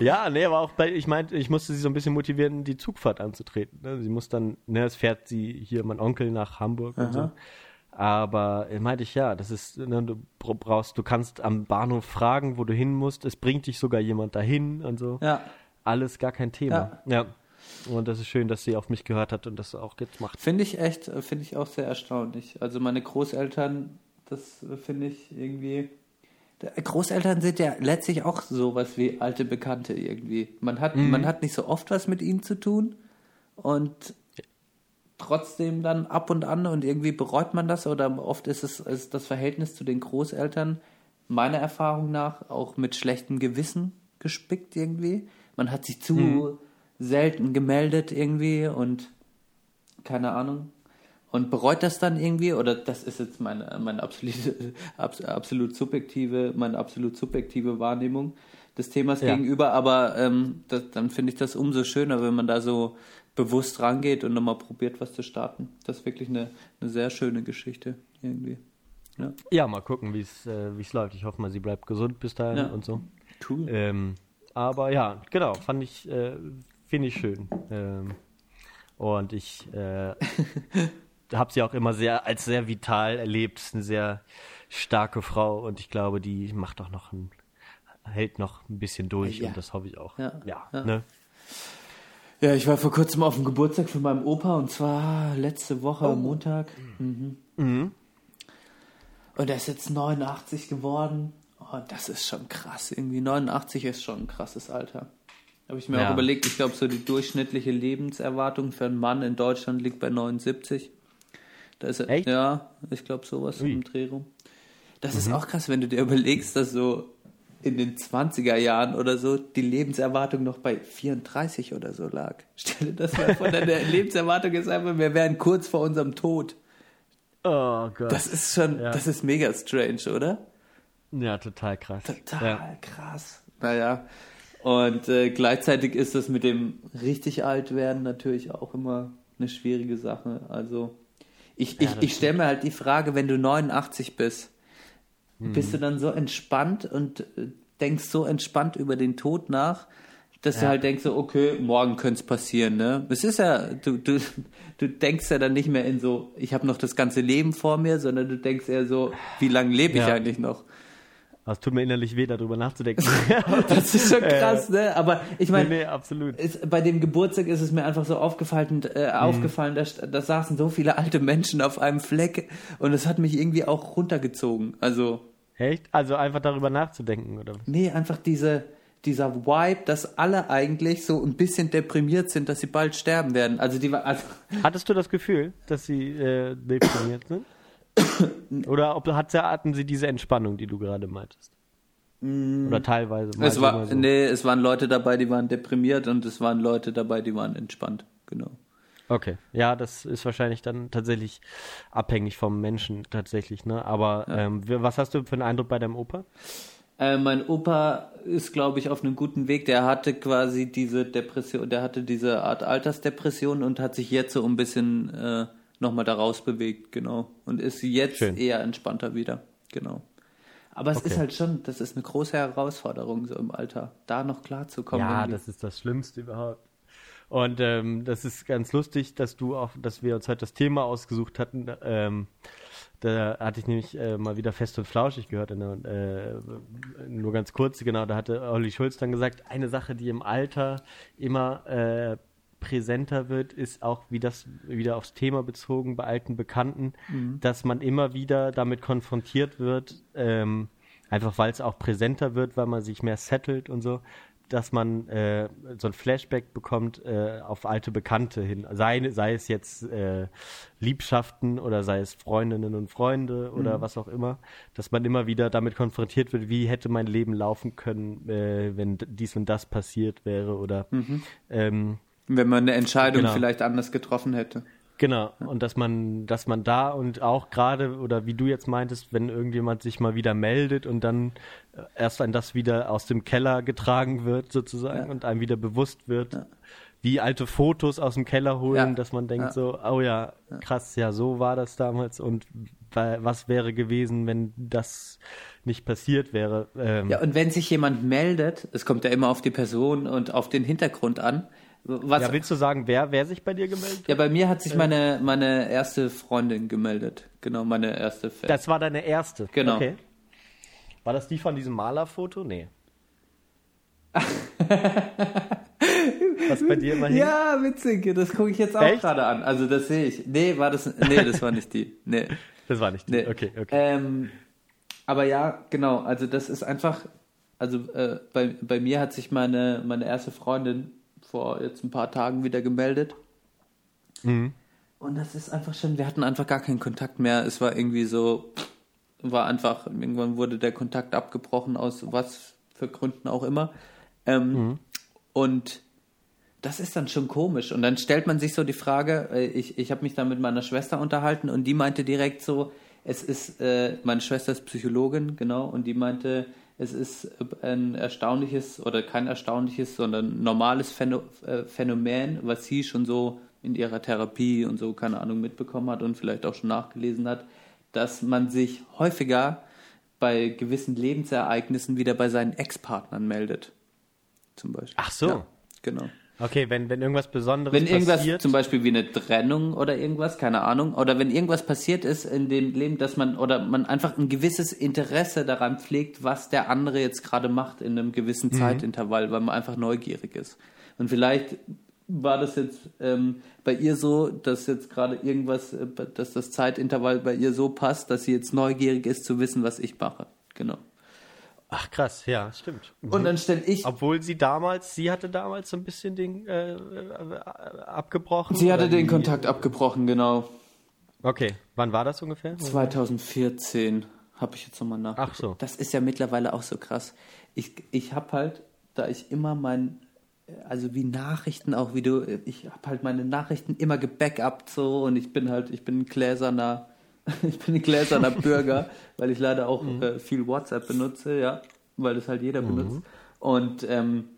ja, nee, aber auch bei, ich meinte, ich musste sie so ein bisschen motivieren, die Zugfahrt anzutreten. Ne? Sie muss dann, ne, es fährt sie hier, mein Onkel nach Hamburg Aha. und so. Aber äh, meinte ich, ja, das ist, ne, du brauchst, du kannst am Bahnhof fragen, wo du hin musst. Es bringt dich sogar jemand dahin und so. Ja. Alles gar kein Thema. Ja. ja. Und das ist schön, dass sie auf mich gehört hat und das auch jetzt macht. Finde ich echt, äh, finde ich auch sehr erstaunlich. Also meine Großeltern, das äh, finde ich irgendwie. Großeltern sind ja letztlich auch sowas wie alte Bekannte irgendwie. Man hat, mhm. man hat nicht so oft was mit ihnen zu tun und trotzdem dann ab und an und irgendwie bereut man das oder oft ist es ist das Verhältnis zu den Großeltern meiner Erfahrung nach auch mit schlechtem Gewissen gespickt irgendwie. Man hat sich zu mhm selten gemeldet irgendwie und keine Ahnung. Und bereut das dann irgendwie, oder das ist jetzt meine, meine absolute, absolut subjektive, meine absolut subjektive Wahrnehmung des Themas ja. gegenüber, aber ähm, das, dann finde ich das umso schöner, wenn man da so bewusst rangeht und nochmal probiert, was zu starten. Das ist wirklich eine, eine sehr schöne Geschichte irgendwie. Ja, ja mal gucken, wie es äh, läuft. Ich hoffe mal, sie bleibt gesund bis dahin ja. und so. Cool. Ähm, aber ja, genau, fand ich, äh, Finde ich schön. Ähm, und ich äh, habe sie auch immer sehr als sehr vital erlebt. Ist eine sehr starke Frau und ich glaube, die macht auch noch ein, hält noch ein bisschen durch ja. und das hoffe ich auch. Ja, ja, ja. Ne? ja, ich war vor kurzem auf dem Geburtstag von meinem Opa und zwar letzte Woche oh. Montag. Mhm. Mhm. Und er ist jetzt 89 geworden. Oh, das ist schon krass. Irgendwie 89 ist schon ein krasses Alter. Habe ich mir ja. auch überlegt, ich glaube, so die durchschnittliche Lebenserwartung für einen Mann in Deutschland liegt bei 79. Da ist er, Echt? Ja, ich glaube, sowas Ui. im Dreh rum. Das mhm. ist auch krass, wenn du dir überlegst, dass so in den 20er Jahren oder so die Lebenserwartung noch bei 34 oder so lag. Stell dir das mal vor, deine Lebenserwartung ist einfach, wir wären kurz vor unserem Tod. Oh Gott. Das ist schon, ja. das ist mega strange, oder? Ja, total krass. Total ja. krass. Naja, und äh, gleichzeitig ist das mit dem richtig alt werden natürlich auch immer eine schwierige Sache. Also ich, ja, ich, ich stelle mir halt die Frage, wenn du 89 bist, hm. bist du dann so entspannt und äh, denkst so entspannt über den Tod nach, dass ja. du halt denkst, so, okay, morgen könnte es passieren, ne? Es ist ja, du, du, du denkst ja dann nicht mehr in so, ich habe noch das ganze Leben vor mir, sondern du denkst eher so, wie lange lebe ich ja. eigentlich noch? Es tut mir innerlich weh, darüber nachzudenken. Das ist schon krass, ne? Aber ich meine, nee, nee, absolut. ist, bei dem Geburtstag ist es mir einfach so aufgefallen, äh, aufgefallen, da, da saßen so viele alte Menschen auf einem Fleck und es hat mich irgendwie auch runtergezogen. Also, Echt? Also einfach darüber nachzudenken, oder nee, einfach diese, dieser Vibe, dass alle eigentlich so ein bisschen deprimiert sind, dass sie bald sterben werden. Also die also, Hattest du das Gefühl, dass sie äh, deprimiert sind? Oder ob, hat, hatten sie diese Entspannung, die du gerade meintest? Oder teilweise. es war, so. nee, es waren Leute dabei, die waren deprimiert und es waren Leute dabei, die waren entspannt. Genau. Okay, ja, das ist wahrscheinlich dann tatsächlich abhängig vom Menschen tatsächlich, ne? Aber ähm, wir- was hast du für einen Eindruck bei deinem Opa? Äh, mein Opa ist, glaube ich, auf einem guten Weg. Der hatte quasi diese Depression, der hatte diese Art Altersdepression und hat sich jetzt so ein bisschen äh, nochmal daraus bewegt, genau. Und ist jetzt Schön. eher entspannter wieder, genau. Aber es Okay. ist halt schon, das ist eine große Herausforderung so im Alter, da noch klarzukommen. Ja, irgendwie. das ist das Schlimmste überhaupt. Und ähm, das ist ganz lustig, dass du auch, dass wir uns heute das Thema ausgesucht hatten. Ähm, da hatte ich nämlich äh, mal wieder fest und flauschig gehört, der, äh, nur ganz kurz, genau, da hatte Olli Schulz dann gesagt, eine Sache, die im Alter immer äh, präsenter wird, ist auch, wie das wieder aufs Thema bezogen bei alten Bekannten, dass man immer wieder damit konfrontiert wird, ähm, einfach weil es auch präsenter wird, weil man sich mehr settelt und so, dass man äh, so ein Flashback bekommt äh, auf alte Bekannte hin. Sei, sei es jetzt äh, Liebschaften oder sei es Freundinnen und Freunde oder was auch immer, dass man immer wieder damit konfrontiert wird, wie hätte mein Leben laufen können, äh, wenn dies und das passiert wäre oder ähm, Wenn man eine Entscheidung Genau. vielleicht anders getroffen hätte. Genau, und dass man, dass man da und auch gerade, oder wie du jetzt meintest, wenn irgendjemand sich mal wieder meldet und dann äh, erst ein das wieder aus dem Keller getragen wird, sozusagen, Ja. und einem wieder bewusst wird, wie alte Fotos aus dem Keller holen, Ja. dass man denkt Ja. so, oh ja, krass, ja, so war das damals und wa- was wäre gewesen, wenn das nicht passiert wäre. Ähm, Ja, und wenn sich jemand meldet, es kommt ja immer auf die Person und auf den Hintergrund an. Was, ja, willst du sagen, wer, wer sich bei dir gemeldet hat? Ja, bei mir hat sich meine, meine erste Freundin gemeldet. Genau, meine erste Fan. Das war deine erste. Genau. Okay. War das die von diesem Malerfoto? Nee. Was bei dir immer hing? Ja, witzig, das gucke ich jetzt auch Echt? gerade an. Also das sehe ich. Nee, war das. Nee, das war nicht die. Nee. Das war nicht die. nee. Okay, okay. Ähm, aber ja, genau, also das ist einfach. Also äh, bei, bei mir hat sich meine, meine erste Freundin vor jetzt ein paar Tagen wieder gemeldet. Mhm. Und das ist einfach schon, wir hatten einfach gar keinen Kontakt mehr. Es war irgendwie so, war einfach, irgendwann wurde der Kontakt abgebrochen, aus was für Gründen auch immer. Ähm, Und das ist dann schon komisch. Und dann stellt man sich so die Frage, äh, ich, ich habe mich da mit meiner Schwester unterhalten und die meinte direkt so, es ist, äh, meine Schwester ist Psychologin, genau, und die meinte, es ist ein erstaunliches oder kein erstaunliches, sondern normales äh, Phänomen, was sie schon so in ihrer Therapie und so, keine Ahnung, mitbekommen hat und vielleicht auch schon nachgelesen hat, dass man sich häufiger bei gewissen Lebensereignissen wieder bei seinen Ex-Partnern meldet. Zum Beispiel. Ach so. Ja, genau. Okay, wenn, wenn irgendwas Besonderes Wenn irgendwas, passiert. zum Beispiel wie eine Trennung oder irgendwas, keine Ahnung, oder wenn irgendwas passiert ist in dem Leben, dass man, oder man einfach ein gewisses Interesse daran pflegt, was der andere jetzt gerade macht in einem gewissen Mhm. Zeitintervall, weil man einfach neugierig ist. Und vielleicht war das jetzt ähm, bei ihr so, dass jetzt gerade irgendwas, äh, dass das Zeitintervall bei ihr so passt, dass sie jetzt neugierig ist zu wissen, was ich mache. Genau. Ach krass, ja, stimmt. Und dann stelle ich Obwohl sie damals, sie hatte damals so ein bisschen den äh, äh, abgebrochen. Sie hatte den? Kontakt abgebrochen, genau. Okay, wann war das ungefähr? 2014 habe ich jetzt nochmal nachgeguckt. Ach so. Das ist ja mittlerweile auch so krass. Ich, ich habe halt, da ich immer mein, also wie Nachrichten auch, wie du, ich habe halt meine Nachrichten immer gebackupt so und ich bin halt, ich bin ein gläserner, ich bin ein gläserner Bürger, weil ich leider auch Mhm. äh, viel WhatsApp benutze, ja, weil das halt jeder benutzt. Und ähm,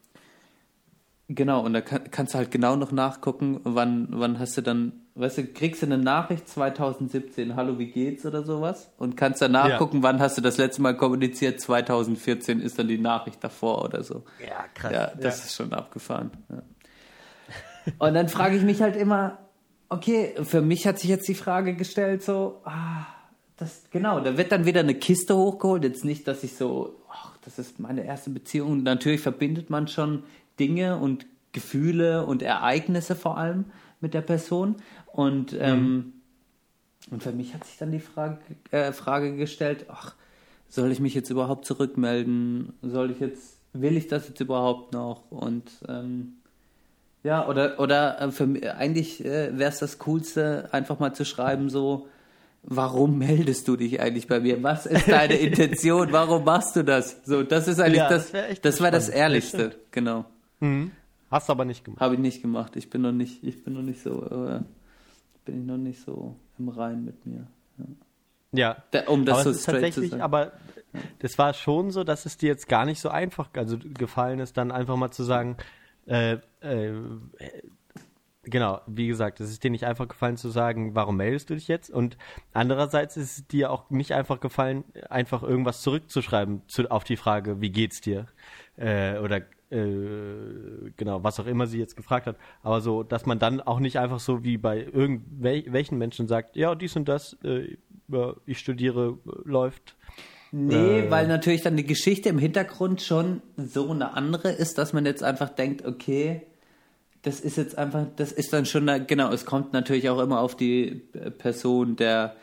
Genau, und da kann, kannst du halt genau noch nachgucken, wann, wann hast du dann, weißt du, kriegst du eine Nachricht 2017, hallo, wie geht's oder sowas? Und kannst dann nachgucken, wann hast du das letzte Mal kommuniziert, 2014 ist dann die Nachricht davor oder so. Ja, krass. Ja, das ist schon abgefahren. Ja. Und dann frage ich mich halt immer, okay, für mich hat sich jetzt die Frage gestellt, so, ah, das, genau, da wird dann wieder eine Kiste hochgeholt. Jetzt nicht, dass ich so, ach, das ist meine erste Beziehung. Natürlich verbindet man schon Dinge und Gefühle und Ereignisse vor allem mit der Person. Und, ähm, und für mich hat sich dann die Frage, äh, Frage gestellt, ach, soll ich mich jetzt überhaupt zurückmelden? Soll ich jetzt, will ich das jetzt überhaupt noch? Und ähm, ja, oder, oder äh, für eigentlich äh, wäre es das Coolste, einfach mal zu schreiben, so, warum meldest du dich eigentlich bei mir? Was ist deine Intention? Warum machst du das? So, das ist eigentlich Ja, das, das war das. Ehrlichste, genau. Mhm. Hast du aber nicht gemacht. Habe ich nicht gemacht. Ich bin noch nicht, ich bin noch nicht so, äh, bin ich noch nicht so im Rein mit mir. Ja. Da, um das aber so es ist straight zu tatsächlich, sagen. aber das war schon so, dass es dir jetzt gar nicht so einfach also gefallen ist, dann einfach mal zu sagen, äh, äh, genau, wie gesagt, es ist dir nicht einfach gefallen zu sagen, warum meldest du dich jetzt? Und andererseits ist es dir auch nicht einfach gefallen, einfach irgendwas zurückzuschreiben zu, auf die Frage, wie geht's dir? Äh, oder äh, genau, was auch immer sie jetzt gefragt hat. Aber so, dass man dann auch nicht einfach so wie bei irgendwelchen Menschen sagt, ja, dies und das, äh, ich studiere, äh, läuft. Nee, Äh. weil natürlich dann die Geschichte im Hintergrund schon so eine andere ist, dass man jetzt einfach denkt, okay, das ist jetzt einfach, das ist dann schon, eine, genau, es kommt natürlich auch immer auf die äh, Person, der,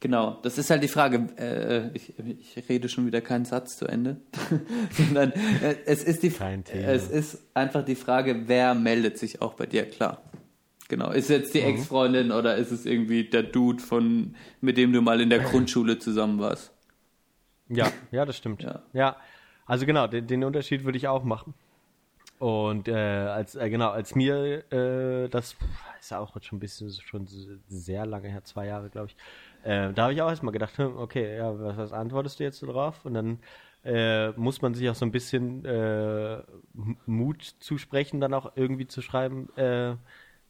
genau, das ist halt die Frage, äh, ich, ich rede schon wieder keinen Satz zu Ende, sondern äh, es ist die, es ist einfach die Frage, wer meldet sich auch bei dir, klar. Genau, ist jetzt die Ex-Freundin oder ist es irgendwie der Dude von, mit dem du mal in der Grundschule zusammen warst? Ja, ja, das stimmt. Ja. Ja, also genau, den, den Unterschied würde ich auch machen. Und äh, als äh, genau, als mir äh, das ist auch jetzt schon ein bisschen schon sehr lange her, zwei Jahre, glaube ich. Äh, da habe ich auch erstmal gedacht, hm, okay, ja, was, was antwortest du jetzt so drauf? Und dann äh, muss man sich auch so ein bisschen äh, Mut zusprechen, dann auch irgendwie zu schreiben, äh,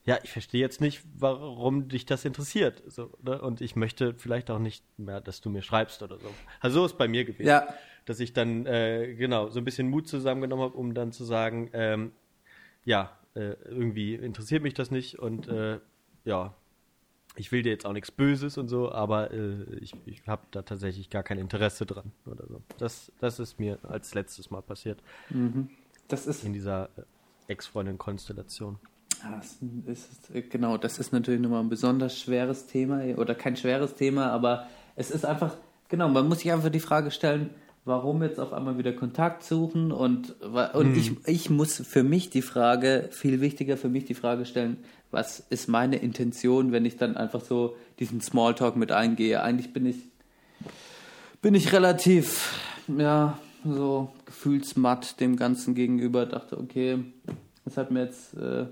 ja, ich verstehe jetzt nicht, warum dich das interessiert. So, ne? Und ich möchte vielleicht auch nicht mehr, dass du mir schreibst oder so. Also so ist bei mir gewesen. Ja. Dass ich dann, äh, genau, so ein bisschen Mut zusammengenommen habe, um dann zu sagen, ähm, ja, äh, irgendwie interessiert mich das nicht und äh, ja, ich will dir jetzt auch nichts Böses und so, aber äh, ich, ich habe da tatsächlich gar kein Interesse dran oder so. Das, das ist mir als letztes Mal passiert Das ist in dieser äh, Ex-Freundin-Konstellation. Ja, das ist, genau, das ist natürlich nochmal ein besonders schweres Thema oder kein schweres Thema, aber es ist einfach, genau, man muss sich einfach die Frage stellen, warum jetzt auf einmal wieder Kontakt suchen und, und ich, ich muss für mich die Frage, viel wichtiger für mich die Frage stellen, was ist meine Intention, wenn ich dann einfach so diesen Smalltalk mit eingehe. Eigentlich bin ich, bin ich relativ, ja, so gefühlsmatt dem Ganzen gegenüber, dachte, okay, das hat mir jetzt, äh,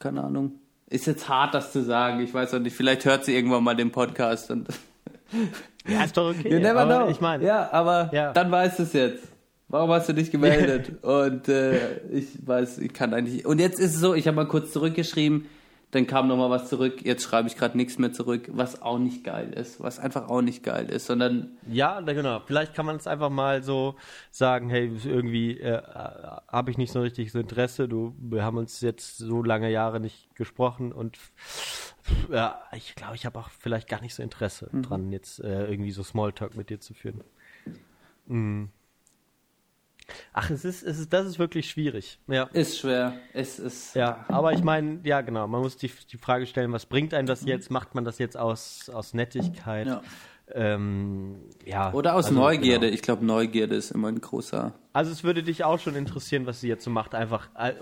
keine Ahnung. Ist jetzt hart, das zu sagen. Ich weiß auch nicht. Vielleicht hört sie irgendwann mal den Podcast und. Ja, ist doch okay. you never know. Ich meine, ja, aber Ja. dann weißt du es jetzt. Warum hast du dich gemeldet? und äh, ich weiß, ich kann eigentlich. Und jetzt ist es so, ich habe mal kurz zurückgeschrieben, dann kam nochmal was zurück. Jetzt schreibe ich gerade nichts mehr zurück, was auch nicht geil ist. Was einfach auch nicht geil ist, sondern Ja, genau. Vielleicht kann man es einfach mal so sagen, hey, irgendwie äh, habe ich nicht so richtig so Interesse. Du, wir haben uns jetzt so lange Jahre nicht gesprochen und ja, ich glaube, ich habe auch vielleicht gar nicht so Interesse dran, jetzt äh, irgendwie so Smalltalk mit dir zu führen. Mm. Ach, es ist, es ist, das ist wirklich schwierig. Ja. ist schwer. Es ist. Ja, aber ich meine, ja genau, man muss die, die Frage stellen, was bringt einem das jetzt? Macht man das jetzt aus, aus Nettigkeit? Ja. Ähm, ja Oder aus also, Neugierde. Genau. Ich glaube, Neugierde ist immer ein großer. Also es würde dich auch schon interessieren, was sie jetzt so macht, einfach äh,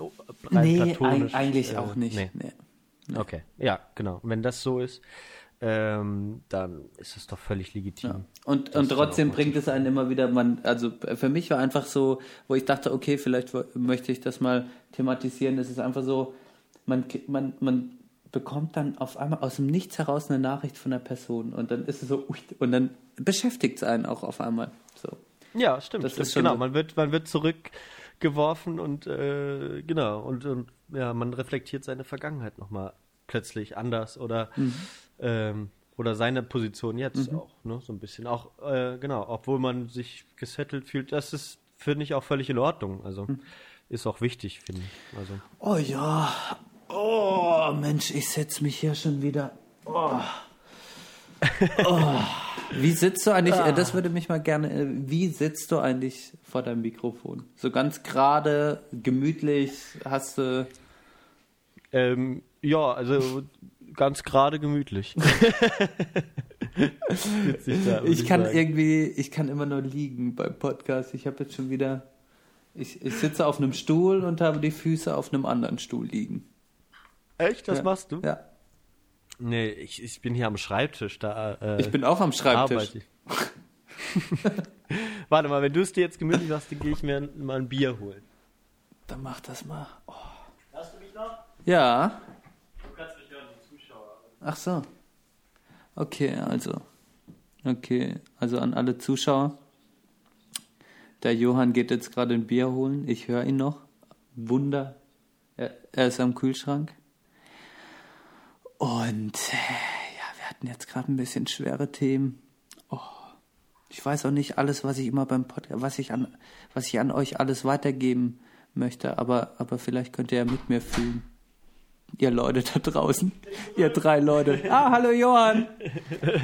rein Nee, platonisch. eig- eigentlich äh, auch nicht. Nee. Nee. Okay, ja, genau. Wenn das so ist, ähm, dann ist es doch völlig legitim. Und, Das und dann trotzdem bringt es einen immer wieder, man, also für mich war einfach so, wo ich dachte, okay, vielleicht möchte ich das mal thematisieren, es ist einfach so, man, man, man bekommt dann auf einmal aus dem Nichts heraus eine Nachricht von einer Person und dann ist es so, ui, und dann beschäftigt es einen auch auf einmal. So. Ja, stimmt. Das stimmt. ist genau, so- man wird, man wird zurückgeworfen und äh, genau, und, und ja, man reflektiert seine Vergangenheit nochmal plötzlich anders oder Mhm. Ähm, oder seine Position jetzt auch, ne? So ein bisschen. Auch, äh, genau, obwohl man sich gesettelt fühlt, das ist, finde ich, auch völlig in Ordnung. Also Mhm. ist auch wichtig, finde ich. Also. Oh ja, oh Mensch, ich setze mich hier schon wieder. Oh. Wie sitzt du eigentlich, äh, das würde mich mal gerne, äh, wie sitzt du eigentlich vor deinem Mikrofon? So ganz gerade, gemütlich, hast du, Ähm, ja, also ganz gerade gemütlich. Witzig da, würd ich kann sagen. irgendwie, ich kann immer nur liegen beim Podcast. Ich habe jetzt schon wieder, ich, ich sitze auf einem Stuhl und habe die Füße auf einem anderen Stuhl liegen. Echt, das Ja. machst du? Ja, Nee, ich, ich bin hier am Schreibtisch, da äh, ich bin auch am Schreibtisch. ich. Warte mal, wenn du es dir jetzt gemütlich machst, dann gehe ich mir mal ein Bier holen. Dann mach das mal. Oh. Hörst du mich noch? Ja, Du kannst mich hören, die Zuschauer. Ach so. Okay, also. Okay, also an alle Zuschauer. Der Johann geht jetzt gerade ein Bier holen. Ich höre ihn noch. Wunder. Er, er ist am Kühlschrank. Und äh, ja, wir hatten jetzt gerade ein bisschen schwere Themen. Oh, ich weiß auch nicht alles, was ich immer beim Podcast, was ich an, was ich an euch alles weitergeben möchte, aber, aber vielleicht könnt ihr ja mit mir fühlen. Ihr Leute da draußen, ihr drei Leute. Ah, hallo Johann.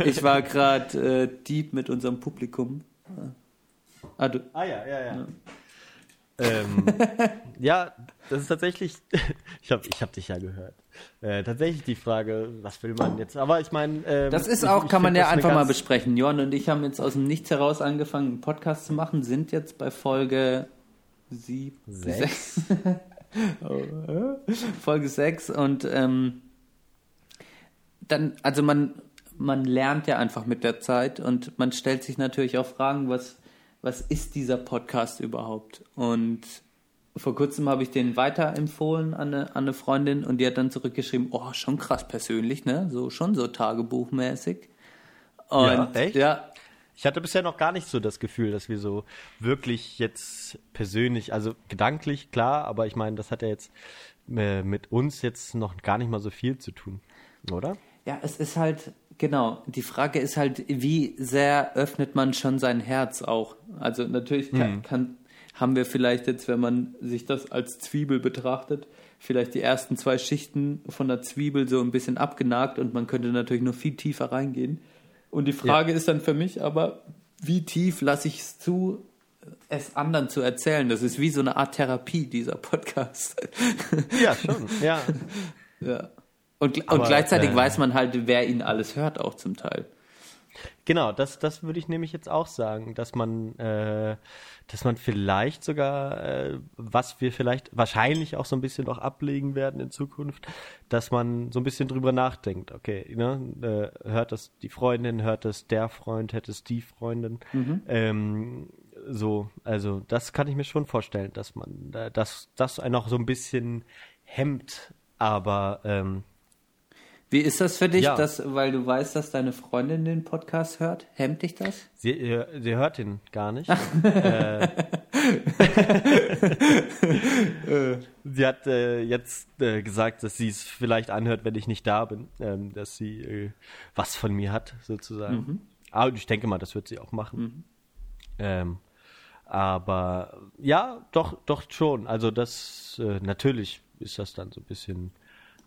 Ich war gerade äh, deep mit unserem Publikum. Ah, du, Ah ja, ja, ja. Ähm, ja, das ist tatsächlich, ich habe ich hab dich ja gehört. Äh, tatsächlich die Frage, was will man jetzt? Aber ich meine, ähm, Das ist ich- auch, ich kann man ja einfach mal besprechen. Johann und ich haben jetzt aus dem Nichts heraus angefangen, einen Podcast zu machen, sind jetzt bei Folge sieb Sechs. Äh, Folge 6 und ähm, dann, also man, man lernt ja einfach mit der Zeit und man stellt sich natürlich auch Fragen, was, was ist dieser Podcast überhaupt? Und vor kurzem habe ich den weiterempfohlen an eine, an eine Freundin und die hat dann zurückgeschrieben, oh, schon krass persönlich, ne? So, schon so tagebuchmäßig. Und, Ja, echt? Ja, Ich hatte bisher noch gar nicht so das Gefühl, dass wir so wirklich jetzt persönlich, also gedanklich klar, aber ich meine, das hat ja jetzt äh, mit uns jetzt noch gar nicht mal so viel zu tun, oder? Ja, es ist halt, genau, die Frage ist halt, wie sehr öffnet man schon sein Herz auch? Also natürlich kann, kann, haben wir vielleicht jetzt, wenn man sich das als Zwiebel betrachtet, vielleicht die ersten zwei Schichten von der Zwiebel so ein bisschen abgenagt und man könnte natürlich noch viel tiefer reingehen. Und die Frage ist dann für mich aber, wie tief lasse ich es zu, es anderen zu erzählen? Das ist wie so eine Art Therapie, dieser Podcast. Ja, schon, ja. ja. Und, und Aber, gleichzeitig äh, weiß man halt, wer ihn alles hört, auch zum Teil. Genau, das, das würde ich nämlich jetzt auch sagen, dass man, äh, dass man vielleicht sogar, äh, was wir vielleicht wahrscheinlich auch so ein bisschen noch ablegen werden in Zukunft, dass man so ein bisschen drüber nachdenkt. Okay, ne, äh, hört das die Freundin, hört das der Freund, hört es die Freundin. Ähm, so, also das kann ich mir schon vorstellen, dass man, äh, dass das einen auch so ein bisschen hemmt, aber ähm, Wie ist das für dich, Ja. dass, weil du weißt, dass deine Freundin den Podcast hört? Hemmt dich das? Sie, sie hört ihn gar nicht. äh, sie hat äh, jetzt äh, gesagt, dass sie es vielleicht anhört, wenn ich nicht da bin, ähm, dass sie äh, was von mir hat, sozusagen. Aber ich denke mal, das wird sie auch machen. Ähm, aber ja, doch, doch schon. Also das äh, natürlich ist das dann so ein bisschen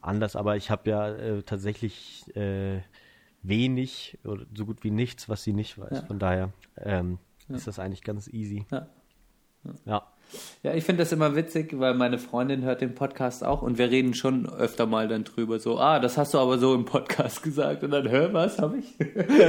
anders, aber ich habe ja äh, tatsächlich äh, wenig oder so gut wie nichts, was sie nicht weiß. Ja. Von daher ähm, ist das eigentlich ganz easy. Ja. Ja. Ja, ich finde das immer witzig, weil meine Freundin hört den Podcast auch und wir reden schon öfter mal dann drüber. So, ah, das hast du aber so im Podcast gesagt. Und dann, hör, was habe ich?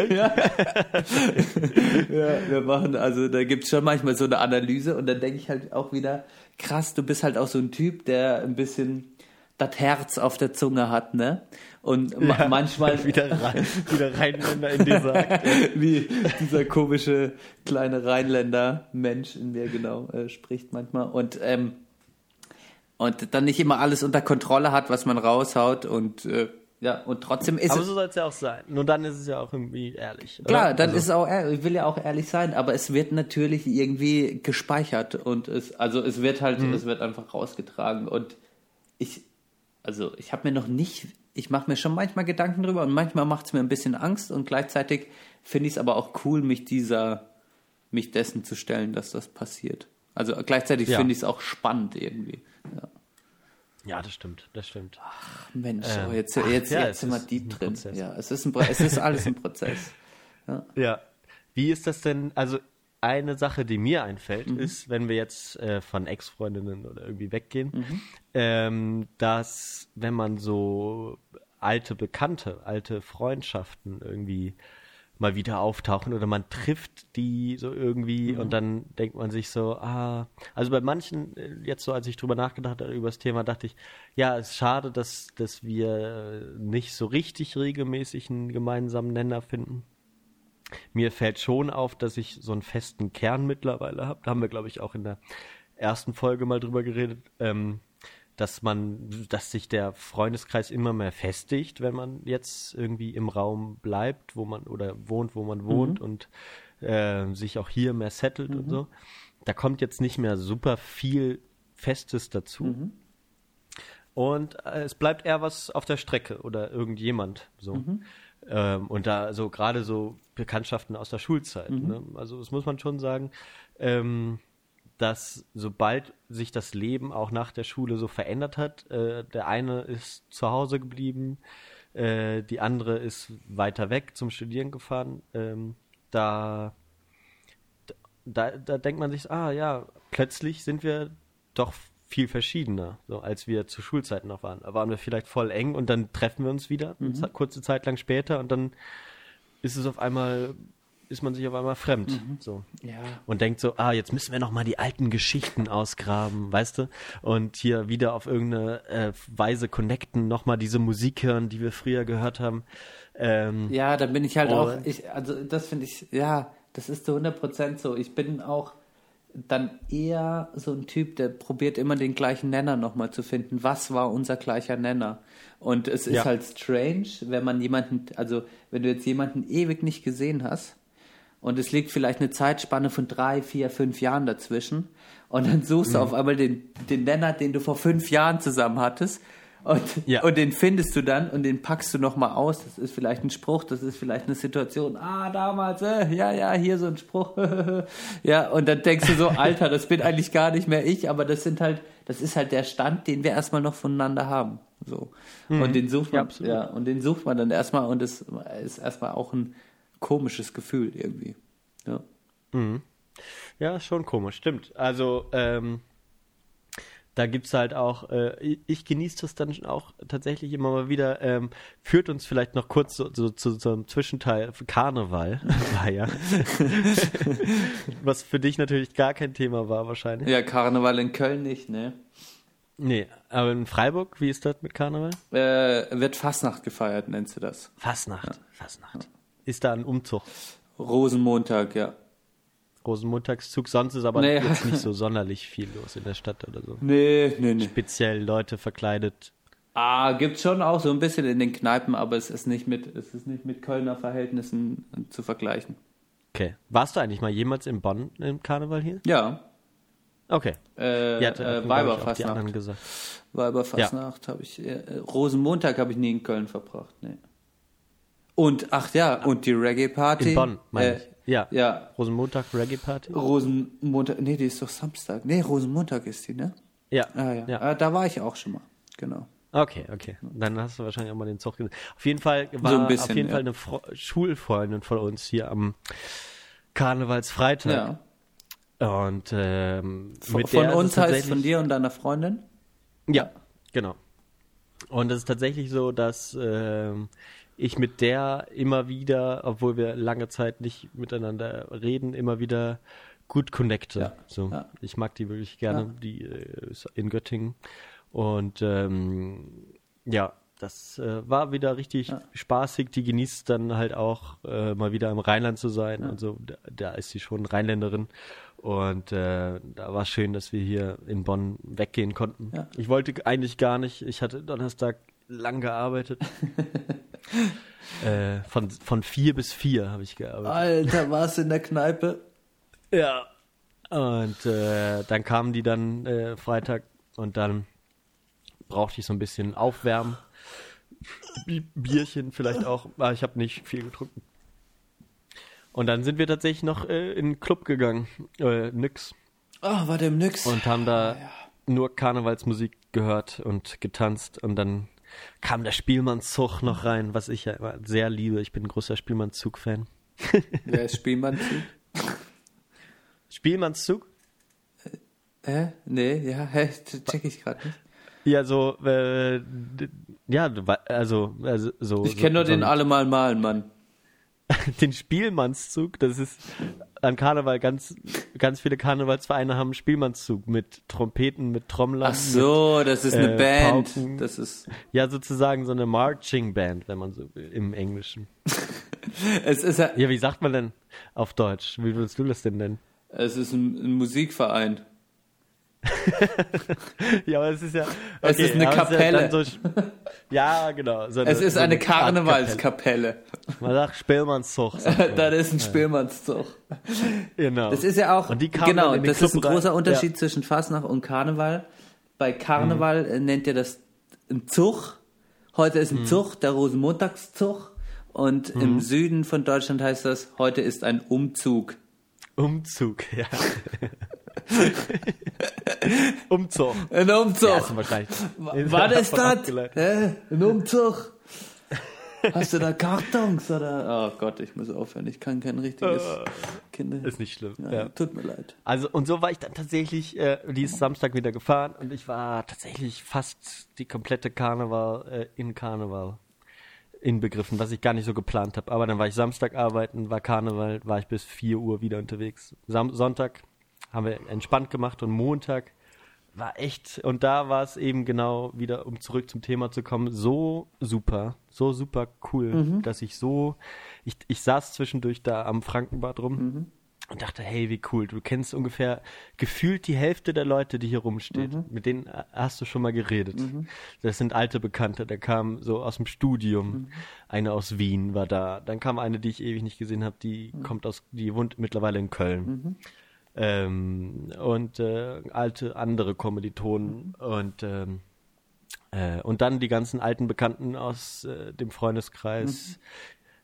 ja. ja, wir machen, also da gibt es schon manchmal so eine Analyse und dann denke ich halt auch wieder, krass, du bist halt auch so ein Typ, der ein bisschen das Herz auf der Zunge hat, ne? Und ma manchmal wieder rein, wieder Rheinländer in dir sagt. wie dieser komische kleine Rheinländer Mensch in mir genau äh, spricht manchmal und ähm, und dann nicht immer alles unter Kontrolle hat, was man raushaut und äh, ja und trotzdem ist Aber es so soll es ja auch sein. Nur dann ist es ja auch irgendwie ehrlich. oder? klar, dann Also- ist es auch ehr- ich will ja auch ehrlich sein, aber es wird natürlich irgendwie gespeichert und es also es wird halt Mhm. es wird einfach rausgetragen und ich also ich habe mir noch nicht ich mache mir schon manchmal Gedanken drüber und manchmal macht es mir ein bisschen Angst und gleichzeitig finde ich es aber auch cool, mich dieser, mich dessen zu stellen, dass das passiert. Also gleichzeitig Ja. finde ich es auch spannend irgendwie. Ja. Ja, das stimmt, das stimmt. Mensch, Ähm, oh, jetzt, ach, jetzt, ja, jetzt sind wir deep drin. Prozess. Ja, es ist, ein, es ist alles ein Prozess. Ja. Wie ist das denn? Also eine Sache, die mir einfällt, ist, wenn wir jetzt äh, von Ex-Freundinnen oder irgendwie weggehen, ähm, dass wenn man so alte Bekannte, alte Freundschaften irgendwie mal wieder auftauchen oder man trifft die so irgendwie und dann denkt man sich so, ah, also bei manchen, äh, jetzt so als ich drüber nachgedacht habe über das Thema, dachte ich, ja, es ist schade, dass, dass wir nicht so richtig regelmäßig einen gemeinsamen Nenner finden. Mir fällt schon auf, dass ich so einen festen Kern mittlerweile habe. Da haben wir, glaube ich, auch in der ersten Folge mal drüber geredet, ähm, dass man, dass sich der Freundeskreis immer mehr festigt, wenn man jetzt irgendwie im Raum bleibt, wo man oder wohnt, wo man wohnt und äh, sich auch hier mehr settelt und so. Da kommt jetzt nicht mehr super viel Festes dazu. Und äh, es bleibt eher was auf der Strecke oder irgendjemand so. Ähm, und da so gerade so Bekanntschaften aus der Schulzeit. Ne? Also das muss man schon sagen, ähm, dass sobald sich das Leben auch nach der Schule so verändert hat, äh, der eine ist zu Hause geblieben, äh, die andere ist weiter weg zum Studieren gefahren, ähm, da, da, da denkt man sich, ah ja, plötzlich sind wir doch viel verschiedener, so als wir zu Schulzeiten noch waren. Da waren wir vielleicht voll eng und dann treffen wir uns wieder, eine Ze- kurze Zeit lang später und dann ist es auf einmal, ist man sich auf einmal fremd, so. Ja. Und denkt so, ah, jetzt müssen wir noch mal die alten Geschichten ausgraben, weißt du? Und hier wieder auf irgendeine äh, Weise connecten, noch mal diese Musik hören, die wir früher gehört haben. Ähm, Ja, da bin ich halt auch, ich, also das finde ich, ja, das ist zu 100% so. Ich bin auch dann eher so ein Typ, der probiert immer den gleichen Nenner nochmal zu finden. Was war unser gleicher Nenner? Und es ist Ja. halt strange, wenn man jemanden, also wenn du jetzt jemanden ewig nicht gesehen hast und es liegt vielleicht eine Zeitspanne von drei, vier, fünf Jahren dazwischen und dann suchst Mhm. du auf einmal den, den Nenner, den du vor fünf Jahren zusammen hattest und, Ja. und den findest du dann und den packst du nochmal aus. Das ist vielleicht ein Spruch, das ist vielleicht eine Situation. Ah, damals, äh, ja, ja, hier so ein Spruch. ja, und dann denkst du so, Alter, das bin eigentlich gar nicht mehr ich, aber das sind halt, das ist halt der Stand, den wir erstmal noch voneinander haben. So. Und den sucht Mhm. Ja, man, absolut. ja, und den sucht man dann erstmal und es ist erstmal auch ein komisches Gefühl irgendwie. Ja. Ja, ist schon komisch, stimmt. Also, ähm, da gibt's halt auch, äh, ich- genieße das dann auch tatsächlich immer mal wieder, ähm, führt uns vielleicht noch kurz so, so, zu so einem Zwischenteil, Karneval war ja. Was für dich natürlich gar kein Thema war wahrscheinlich. ja, Karneval in Köln nicht, ne? Nee, aber in Freiburg, wie ist das mit Karneval? Äh, wird Fastnacht gefeiert, nennst du das? Fastnacht, Fastnacht. Ist da ein Umzug? Rosenmontag, ja. Rosenmontagszug, sonst ist aber Nee. jetzt nicht so sonderlich viel los in der Stadt oder so. Nee, nee, nee. Speziell Leute verkleidet. Ah, gibt's schon auch so ein bisschen in den Kneipen, aber es ist nicht mit, es ist nicht mit Kölner Verhältnissen zu vergleichen. Okay. Warst du eigentlich mal jemals in Bonn im Karneval hier? Ja, Okay. äh, Ja, äh, ich, auch die Weiberfastnacht. gesagt. Weiberfastnacht habe ich, äh, Rosenmontag habe ich nie in Köln verbracht, nee. Und, ach ja, und die Reggae-Party. In Bonn, meine äh, ich. Ja. Ja, Rosenmontag Reggae Party? Rosenmontag, nee, die ist doch Samstag. Nee, Rosenmontag ist die, ne? Ja. Ah ja, ja. Ah, da war ich auch schon mal, genau. Okay, okay. Dann hast du wahrscheinlich auch mal den Zug gesehen. Auf jeden Fall war So bisschen, auf jeden ja. Fall eine Fro Schulfreundin von uns hier am Karnevalsfreitag. Ja. Und ähm, Von, mit von der uns heißt von dir und deiner Freundin? Ja, genau. Und es ist tatsächlich so, dass ähm, ich mit der immer wieder, obwohl wir lange Zeit nicht miteinander reden, immer wieder gut connecte. Ja, So, ja. Ich mag die wirklich gerne, Ja. die äh, ist in Göttingen. Und ähm, ja, das äh, war wieder richtig spaßig. Die genießt dann halt auch äh, mal wieder im Rheinland zu sein. Also da, da ist sie schon Rheinländerin. Und äh, da war schön, dass wir hier in Bonn weggehen konnten. Ich wollte eigentlich gar nicht. Ich hatte Donnerstag lang gearbeitet. äh, von, von vier bis vier habe ich gearbeitet. Alter, warst du in der Kneipe? Ja. Und äh, dann kamen die dann äh, Freitag und dann brauchte ich so ein bisschen Aufwärmen. Bi Bierchen vielleicht auch. Aber ich habe nicht viel getrunken. Und dann sind wir tatsächlich noch äh, in den Club gegangen. Äh, nix. Ah, war der im Nix? Und haben da nur Karnevalsmusik gehört und getanzt und dann kam der Spielmannszug noch rein, was ich ja immer sehr liebe. Ich bin ein großer Spielmannszug-Fan. Wer ist Spielmannzug? Spielmannszug? Hä? Nee, ja, hä? Check ich gerade nicht. Ja, so, äh, ja, also, also so. Ich kenne nur so, den so Allemal Malen, Mann. den Spielmannszug. Das ist an Karneval ganz, ganz viele Karnevalsvereine haben Spielmannszug mit Trompeten, mit Trommlern. Ach so, das ist eine äh, Band. Pauken. Das ist. Mit, ja, sozusagen so eine Marching Band, wenn man so will, im Englischen. Es ist, ja- Ja, wie sagt man denn auf Deutsch? Wie würdest du das denn nennen? es ist ein, ein Musikverein. Ja, aber es ist ja. Es ist eine ja Kapelle. dann so, ja, genau. So Es ist so eine. Karnevalskapelle. Man sagt Spielmannszug. das ist ein Spielmannszug. genau. Das ist ja auch, Und die genau, das ist ein Club rein. großer Unterschied Ja. zwischen Fastnacht und Karneval. Bei Karneval äh, nennt ihr das ein Zug. Heute Mhm. ist ein Zug, der Rosenmontagszug. Und im Süden von Deutschland heißt das, heute ist ein Umzug. Umzug, ja. Umzug. Ein Umzug. Ja, wahrscheinlich. Was ist das? abgeleitet. Hä? Ein Umzug? Hast du da Kartons oder? Oh Gott, ich muss aufhören. Ich kann kein richtiges Kinder. Ist nicht schlimm. Ja, Ja. Tut mir leid. Also, und so war ich dann tatsächlich äh, diesen Samstag wieder gefahren und ich war tatsächlich fast die komplette Karneval äh, in Karneval inbegriffen, was ich gar nicht so geplant habe. Aber dann war ich Samstag arbeiten, war Karneval, war ich bis 4 Uhr wieder unterwegs. Sam Sonntag haben wir entspannt gemacht und Montag war echt, und da war es eben genau wieder, um zurück zum Thema zu kommen, so super, so super cool, dass ich so, ich, ich saß zwischendurch da am Frankenbad rum und dachte, hey, wie cool, du kennst ungefähr gefühlt die Hälfte der Leute, die hier rumsteht. Mit denen hast du schon mal geredet. Das sind alte Bekannte, der kam so aus dem Studium. Eine aus Wien war da. Dann kam eine, die ich ewig nicht gesehen habe, die kommt aus, die wohnt mittlerweile in Köln. Ähm, und äh, alte andere Kommilitonen und ähm, äh, und dann die ganzen alten Bekannten aus äh, dem Freundeskreis,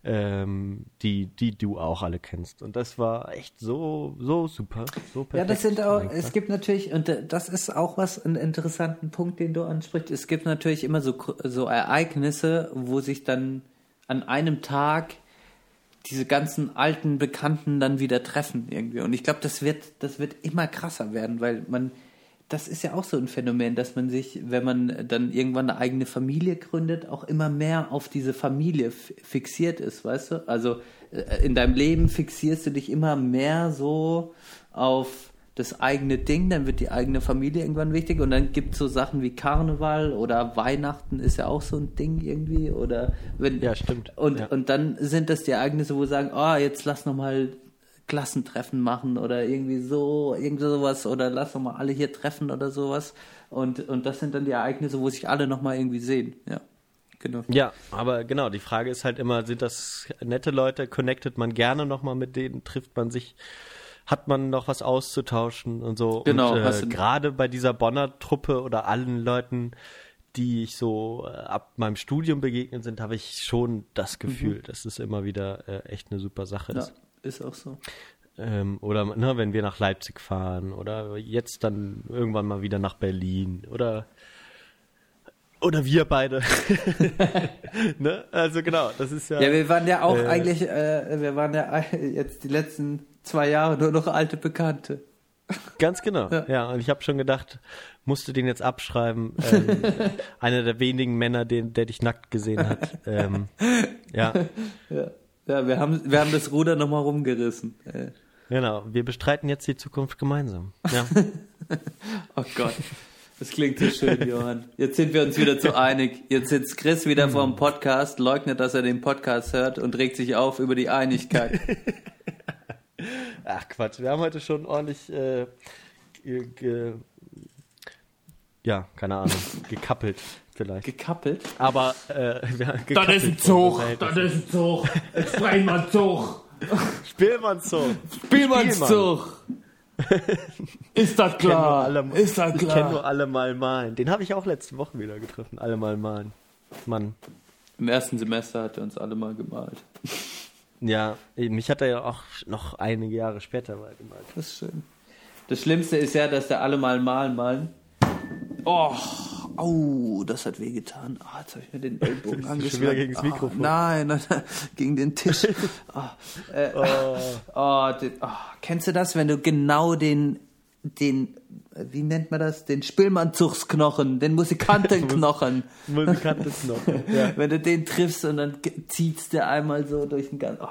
ähm, die, die du auch alle kennst. Und das war echt so, so super, so perfekt. Ja, das sind auch, es gibt natürlich, und äh, das ist auch was, einen interessanten Punkt, den du ansprichst. Es gibt natürlich immer so, so Ereignisse, wo sich dann an einem Tag diese ganzen alten Bekannten dann wieder treffen irgendwie. Und ich glaube, das wird, das wird immer krasser werden, weil man, das ist ja auch so ein Phänomen, dass man sich, wenn man dann irgendwann eine eigene Familie gründet, auch immer mehr auf diese Familie fixiert ist, weißt du? Also äh, in deinem Leben fixierst du dich immer mehr so auf das eigene Ding, dann wird die eigene Familie irgendwann wichtig und dann gibt es so Sachen wie Karneval oder Weihnachten ist ja auch so ein Ding irgendwie oder wenn Ja, stimmt. und Ja. und dann sind das die Ereignisse, wo wir sagen, oh, jetzt lass noch mal Klassentreffen machen oder irgendwie so, irgendwie sowas oder lass noch mal alle hier treffen oder sowas und und das sind dann die Ereignisse, wo sich alle noch mal irgendwie sehen, ja. Genau. Ja, aber genau, die Frage ist halt immer, sind das nette Leute, connectet man gerne nochmal mit denen, trifft man sich, hat man noch was auszutauschen und so. Genau, Und äh, gerade bei dieser Bonner Truppe oder allen Leuten, die ich so äh, ab meinem Studium begegnet sind, habe ich schon das Gefühl, dass es immer wieder äh, echt eine super Sache Mhm. Ja, ist. ist auch so. Ähm, oder ne, wenn wir nach Leipzig fahren oder jetzt dann irgendwann mal wieder nach Berlin oder oder wir beide. ne? Also genau, das ist ja. Ja, wir waren ja auch Äh. eigentlich, äh, wir waren ja jetzt die letzten zwei Jahre nur noch alte Bekannte. Ganz genau. Ja. Ja, und ich habe schon gedacht, musst du den jetzt abschreiben. Ähm, einer der wenigen Männer, den, der dich nackt gesehen hat. Ähm, ja, Ja, ja wir, haben, wir haben das Ruder nochmal rumgerissen. Äh, genau. Wir bestreiten jetzt die Zukunft gemeinsam. Ja. Oh Gott, das klingt so schön, Johann. Jetzt sind wir uns wieder zu einig. Jetzt sitzt Chris wieder vor dem Podcast, leugnet, dass er den Podcast hört und regt sich auf über die Einigkeit. Ach Quatsch, wir haben heute schon ordentlich, äh, ja, keine Ahnung, gekappelt vielleicht. Gekappelt? Aber äh, wir haben Das gekappelt ist ein Zug, das ist ein Zug. Sprechen wir einen Zug. Spielmannszug. Spielmannszug! Ist das Ich kenn nur klar? alle, Ist das ich kenne klar? nur alle mal malen. Den habe ich auch letzte Woche wieder getroffen. Alle mal malen. Mann. Im ersten Semester hat er uns alle mal gemalt. Ja, mich hat er ja auch noch einige Jahre später mal gemalt. Das ist schön. Das Schlimmste ist ja, dass der alle mal malen malen. Oh, oh, das hat wehgetan. Ah, jetzt habe ich mir den Ellbogen angeschlagen. schon wieder gegen das Ah, Mikrofon? nein, nein, nein, gegen den Tisch. Ah, äh, oh, den, oh, kennst du das, wenn du genau den, den, wie nennt man das, den Spielmannzugsknochen, den Musikantenknochen, Musikantenknochen. Ja. wenn du den triffst und dann zieht's dir einmal so durch den ganzen. Oh,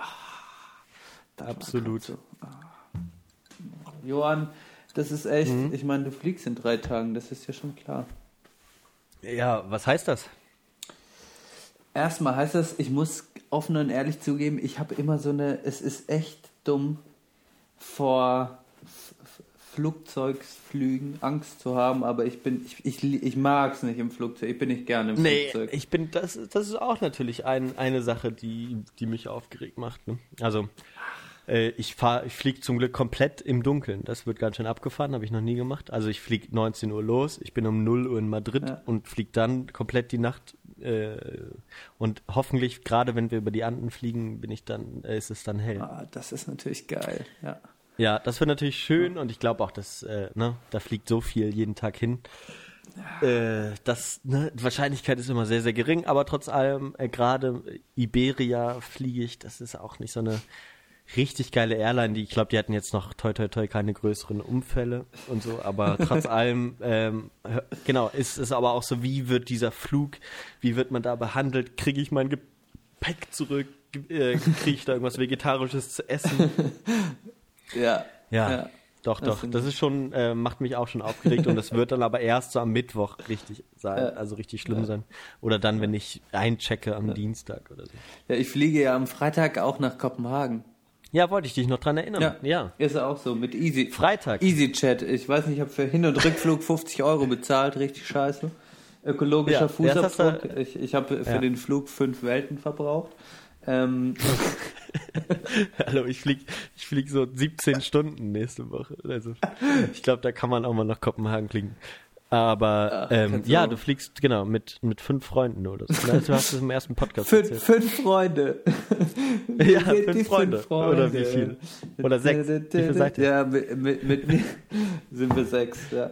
war Absolut. So. Ah. Johann, das ist echt, Mhm. ich meine, du fliegst in drei Tagen, das ist ja schon klar. ja, was heißt das? Erstmal heißt das, ich muss offen und ehrlich zugeben, ich habe immer so eine, es ist echt dumm, vor F- F- Flugzeugsflügen Angst zu haben, aber ich bin, ich, ich, ich mag es nicht im Flugzeug, ich bin nicht gerne im Nee, Flugzeug. ich bin, das, das ist auch natürlich ein, eine Sache, die, die mich aufgeregt macht. Ne? Also, äh, ich fahr, ich fliege zum Glück komplett im Dunkeln. Das wird ganz schön abgefahren, habe ich noch nie gemacht. Also ich fliege 19 Uhr los, ich bin um 0 Uhr in Madrid Ja. und fliege dann komplett die Nacht. Äh, und hoffentlich, gerade wenn wir über die Anden fliegen, bin ich dann, äh, ist es dann hell. ah, das ist natürlich geil, ja. Ja, das wird natürlich schön und ich glaube auch, dass äh, ne, da fliegt so viel jeden Tag hin. Äh, das, ne, die Wahrscheinlichkeit ist immer sehr, sehr gering, aber trotz allem, äh, gerade Iberia fliege ich, das ist auch nicht so eine richtig geile Airline, die ich glaube, die hatten jetzt noch toi toi toi keine größeren Unfälle und so, aber trotz allem, ähm, genau, ist es aber auch so, wie wird dieser Flug, wie wird man da behandelt, kriege ich mein Gepäck zurück, äh, kriege ich da irgendwas Vegetarisches zu essen? Ja. Ja, doch, Das doch. sind- Das ist schon, äh, macht mich auch schon aufgeregt und das wird dann aber erst so am Mittwoch richtig sein, Ja. also richtig schlimm sein. Oder dann, wenn ich einchecke am Dienstag oder so. ja, ich fliege ja am Freitag auch nach Kopenhagen. Ja, wollte ich dich noch dran erinnern. Ja. Ist auch so, mit Easy. Freitag. EasyChat. Ich weiß nicht, ich habe für Hin- und Rückflug 50 Euro bezahlt, richtig scheiße. Ökologischer Ja, Fußabdruck. ich ich habe für Ja. den Flug fünf Welten verbraucht. Ähm, Hallo, ich flieg, ich flieg so 17 Stunden nächste Woche. Also, ich glaube, da kann man auch mal nach Kopenhagen fliegen. Aber Ach, ähm, ja, du- du fliegst genau mit mit fünf Freunden oder so. Du hast es im ersten Podcast fünf, erzählt. fünf Freunde. Ja, sind fünf die Freunde. Oder wie viel? Oder sechs. Wie viel seid ihr? Ja, mit, mit, mit mir sind wir sechs, ja.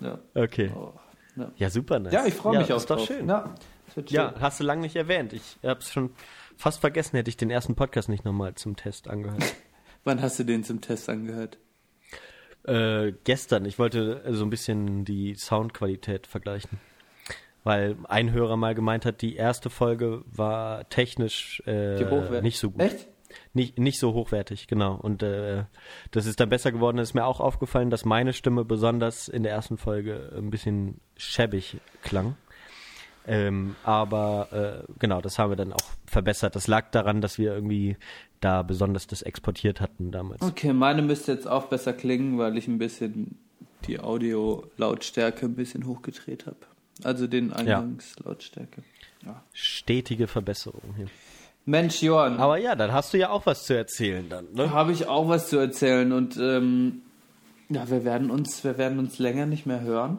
Ja, Okay. oh, ja. Ja, super nice. ja ich freue mich ja, auch ist doch drauf. schön. Ja, schön. Ja, hast du lange nicht erwähnt. Ich hab's schon fast vergessen, hätte ich den ersten Podcast nicht nochmal zum Test angehört. Wann hast du den zum Test angehört? äh, gestern, ich wollte äh, so ein bisschen die Soundqualität vergleichen. Weil ein Hörer mal gemeint hat, die erste Folge war technisch äh, nicht so gut. Echt? Nicht, nicht so hochwertig, genau. Und äh, das ist dann besser geworden. Es ist mir auch aufgefallen, dass meine Stimme besonders in der ersten Folge ein bisschen schäbig klang. Ähm, aber äh, genau, das haben wir dann auch verbessert. Das lag daran, dass wir irgendwie da besonders das exportiert hatten damals. Okay, meine müsste jetzt auch besser klingen, weil ich ein bisschen die Audio-Lautstärke ein bisschen hochgedreht habe. Also den Eingangslautstärke. Ja. Stetige Verbesserung hier. Mensch, Johann, Aber ja, dann hast du ja auch was zu erzählen dann, ne? habe ich auch was zu erzählen und ähm, ja, wir werden uns, wir werden uns länger nicht mehr hören.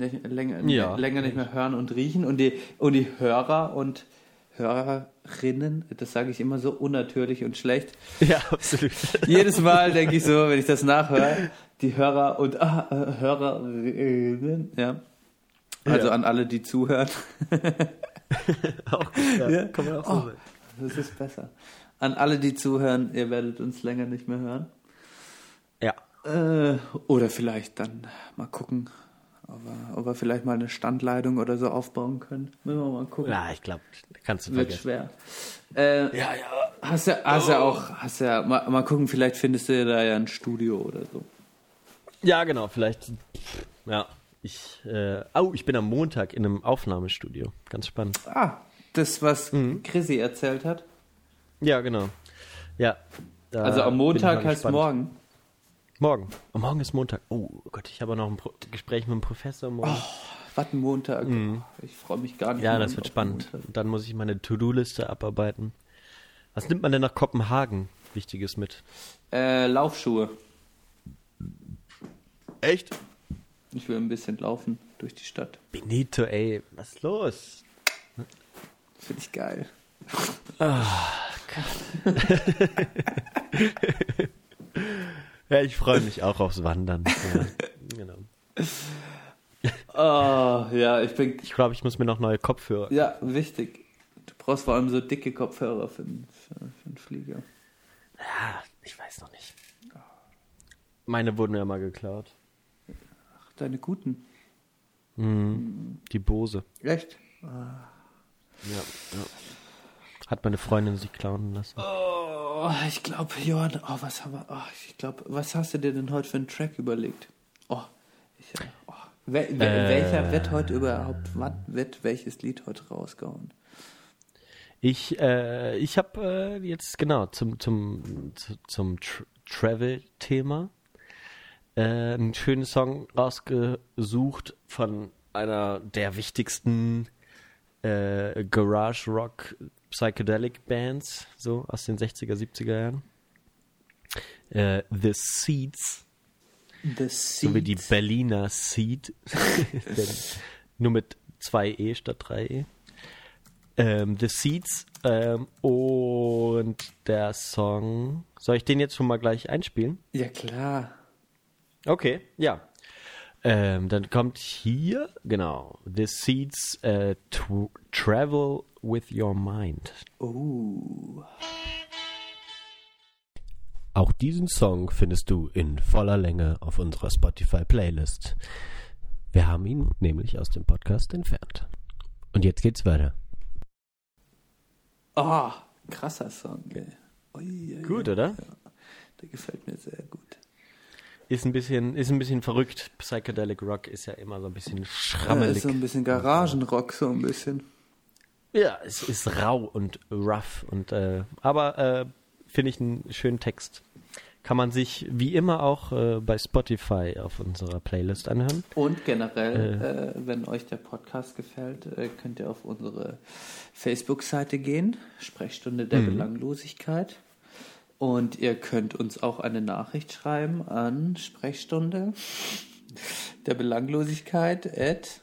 Nicht- Länger, Ja. länger nicht mehr hören und riechen und die, und die Hörer und Hörerinnen, das sage ich immer so unnatürlich und schlecht, Ja, absolut. Jedes Mal denke ich so, wenn ich das nachhöre, die Hörer und ah, äh, Hörerinnen, ja. Also Ja. an alle, die zuhören. auch gut, ja. Ja. Kann man auch so Oh. Das ist besser. An alle, die zuhören, ihr werdet uns länger nicht mehr hören. Ja. Äh, oder vielleicht dann mal gucken, ob wir, ob wir vielleicht mal eine Standleitung oder so aufbauen können. Müssen wir mal gucken. Ja, ich glaube, kannst du Wird vergessen. schwer. Äh, Ja, ja. Hast ja, hast ja auch, hast ja, mal, mal gucken, vielleicht findest du da ja ein Studio oder so. Ja, genau, vielleicht. Ja. Ich, äh, oh, ich bin am Montag in einem Aufnahmestudio. Ganz spannend. Ah, das, was Mhm. Chrissy erzählt hat. Ja, genau. Ja. da Also am Montag heißt gespannt. morgen. Morgen. Oh, morgen ist Montag. Oh Gott, ich habe auch noch ein Pro Gespräch mit dem Professor morgen. Was ein Montag. Ich freue mich gar nicht. Ja, das wird spannend. Und dann muss ich meine To-Do-Liste abarbeiten. Was nimmt man denn nach Kopenhagen Wichtiges mit? Äh, Laufschuhe. Echt? Ich will ein bisschen laufen durch die Stadt. Benito, ey, was ist los? Finde ich geil. Ja, ich freue mich auch aufs Wandern. Ja, genau. Oh, ja, ich bin. Ich glaube, ich muss mir noch neue Kopfhörer. Ja, wichtig. Du brauchst vor allem so dicke Kopfhörer für den, für, für den Flieger. Ja, ich weiß noch nicht. Meine wurden ja mal geklaut. Ach, deine guten. Die Bose. Echt? Ja, ja. Hat meine Freundin sich klauen lassen. Oh, ich glaube, Johann, oh, was haben wir, oh, ich glaube, was hast du dir denn heute für einen Track überlegt? Oh, ich, oh. Wel, wel, Äh. welcher wird heute überhaupt, wann wird welches Lied heute rausgehauen? Ich, äh, ich habe äh, jetzt genau zum, zum, zu- zum Tr Travel-Thema äh, einen schönen Song rausgesucht von einer der wichtigsten äh, Garage Rock Psychedelic Bands, so aus den 60er, 70er Jahren. Äh, The Seeds, The so wie die Seeds. Berliner Seed, nur mit zwei E statt drei E. Ähm, The Seeds ähm, und der Song. Soll ich den jetzt schon mal gleich einspielen? Ja, klar. Okay, ja. Ähm, dann kommt hier, genau, The Seeds äh, Travel with Your Mind. Oh. Auch diesen Song findest du in voller Länge auf unserer Spotify-Playlist. Wir haben ihn nämlich aus dem Podcast entfernt. Und jetzt geht's weiter. Oh, krasser Song, ey. Ui, ui, Gut, oder? Ja, der gefällt mir sehr gut. Ist ein bisschen, ist ein bisschen verrückt. Psychedelic Rock ist ja immer so ein bisschen Ja, schrammelig. ist so ein bisschen Garagenrock, so ein bisschen. Ja, es ist rau und rough und äh, aber äh, finde ich einen schönen Text. Kann man sich wie immer auch äh, bei Spotify auf unserer Playlist anhören. Und generell, äh, wenn euch der Podcast gefällt, äh, könnt ihr auf unsere Facebook-Seite gehen, Sprechstunde der Belanglosigkeit. Und ihr könnt uns auch eine Nachricht schreiben an Sprechstunde der Belanglosigkeit at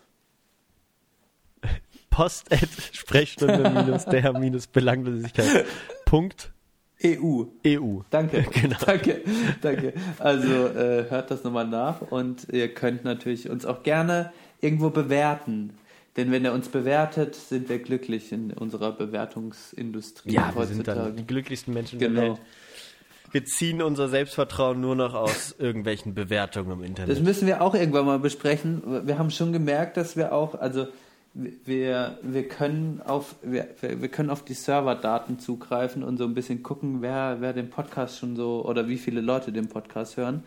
Post at Sprechstunde minus der minus Belanglosigkeit. Punkt EU. EU. Danke, Genau. danke, danke. Also äh, hört das nochmal nach und ihr könnt natürlich uns auch gerne irgendwo bewerten. Denn wenn ihr uns bewertet, sind wir glücklich in unserer Bewertungsindustrie Ja, wir sind dann heutzutage. die glücklichsten Menschen Genau. der Welt. Wir ziehen unser Selbstvertrauen nur noch aus irgendwelchen Bewertungen im Das Internet. müssen wir auch irgendwann mal besprechen. Wir haben schon gemerkt, dass wir auch, also wir, wir können auf wir, wir können auf die Serverdaten zugreifen und so ein bisschen gucken, wer, wer den Podcast schon so oder wie viele Leute den Podcast hören.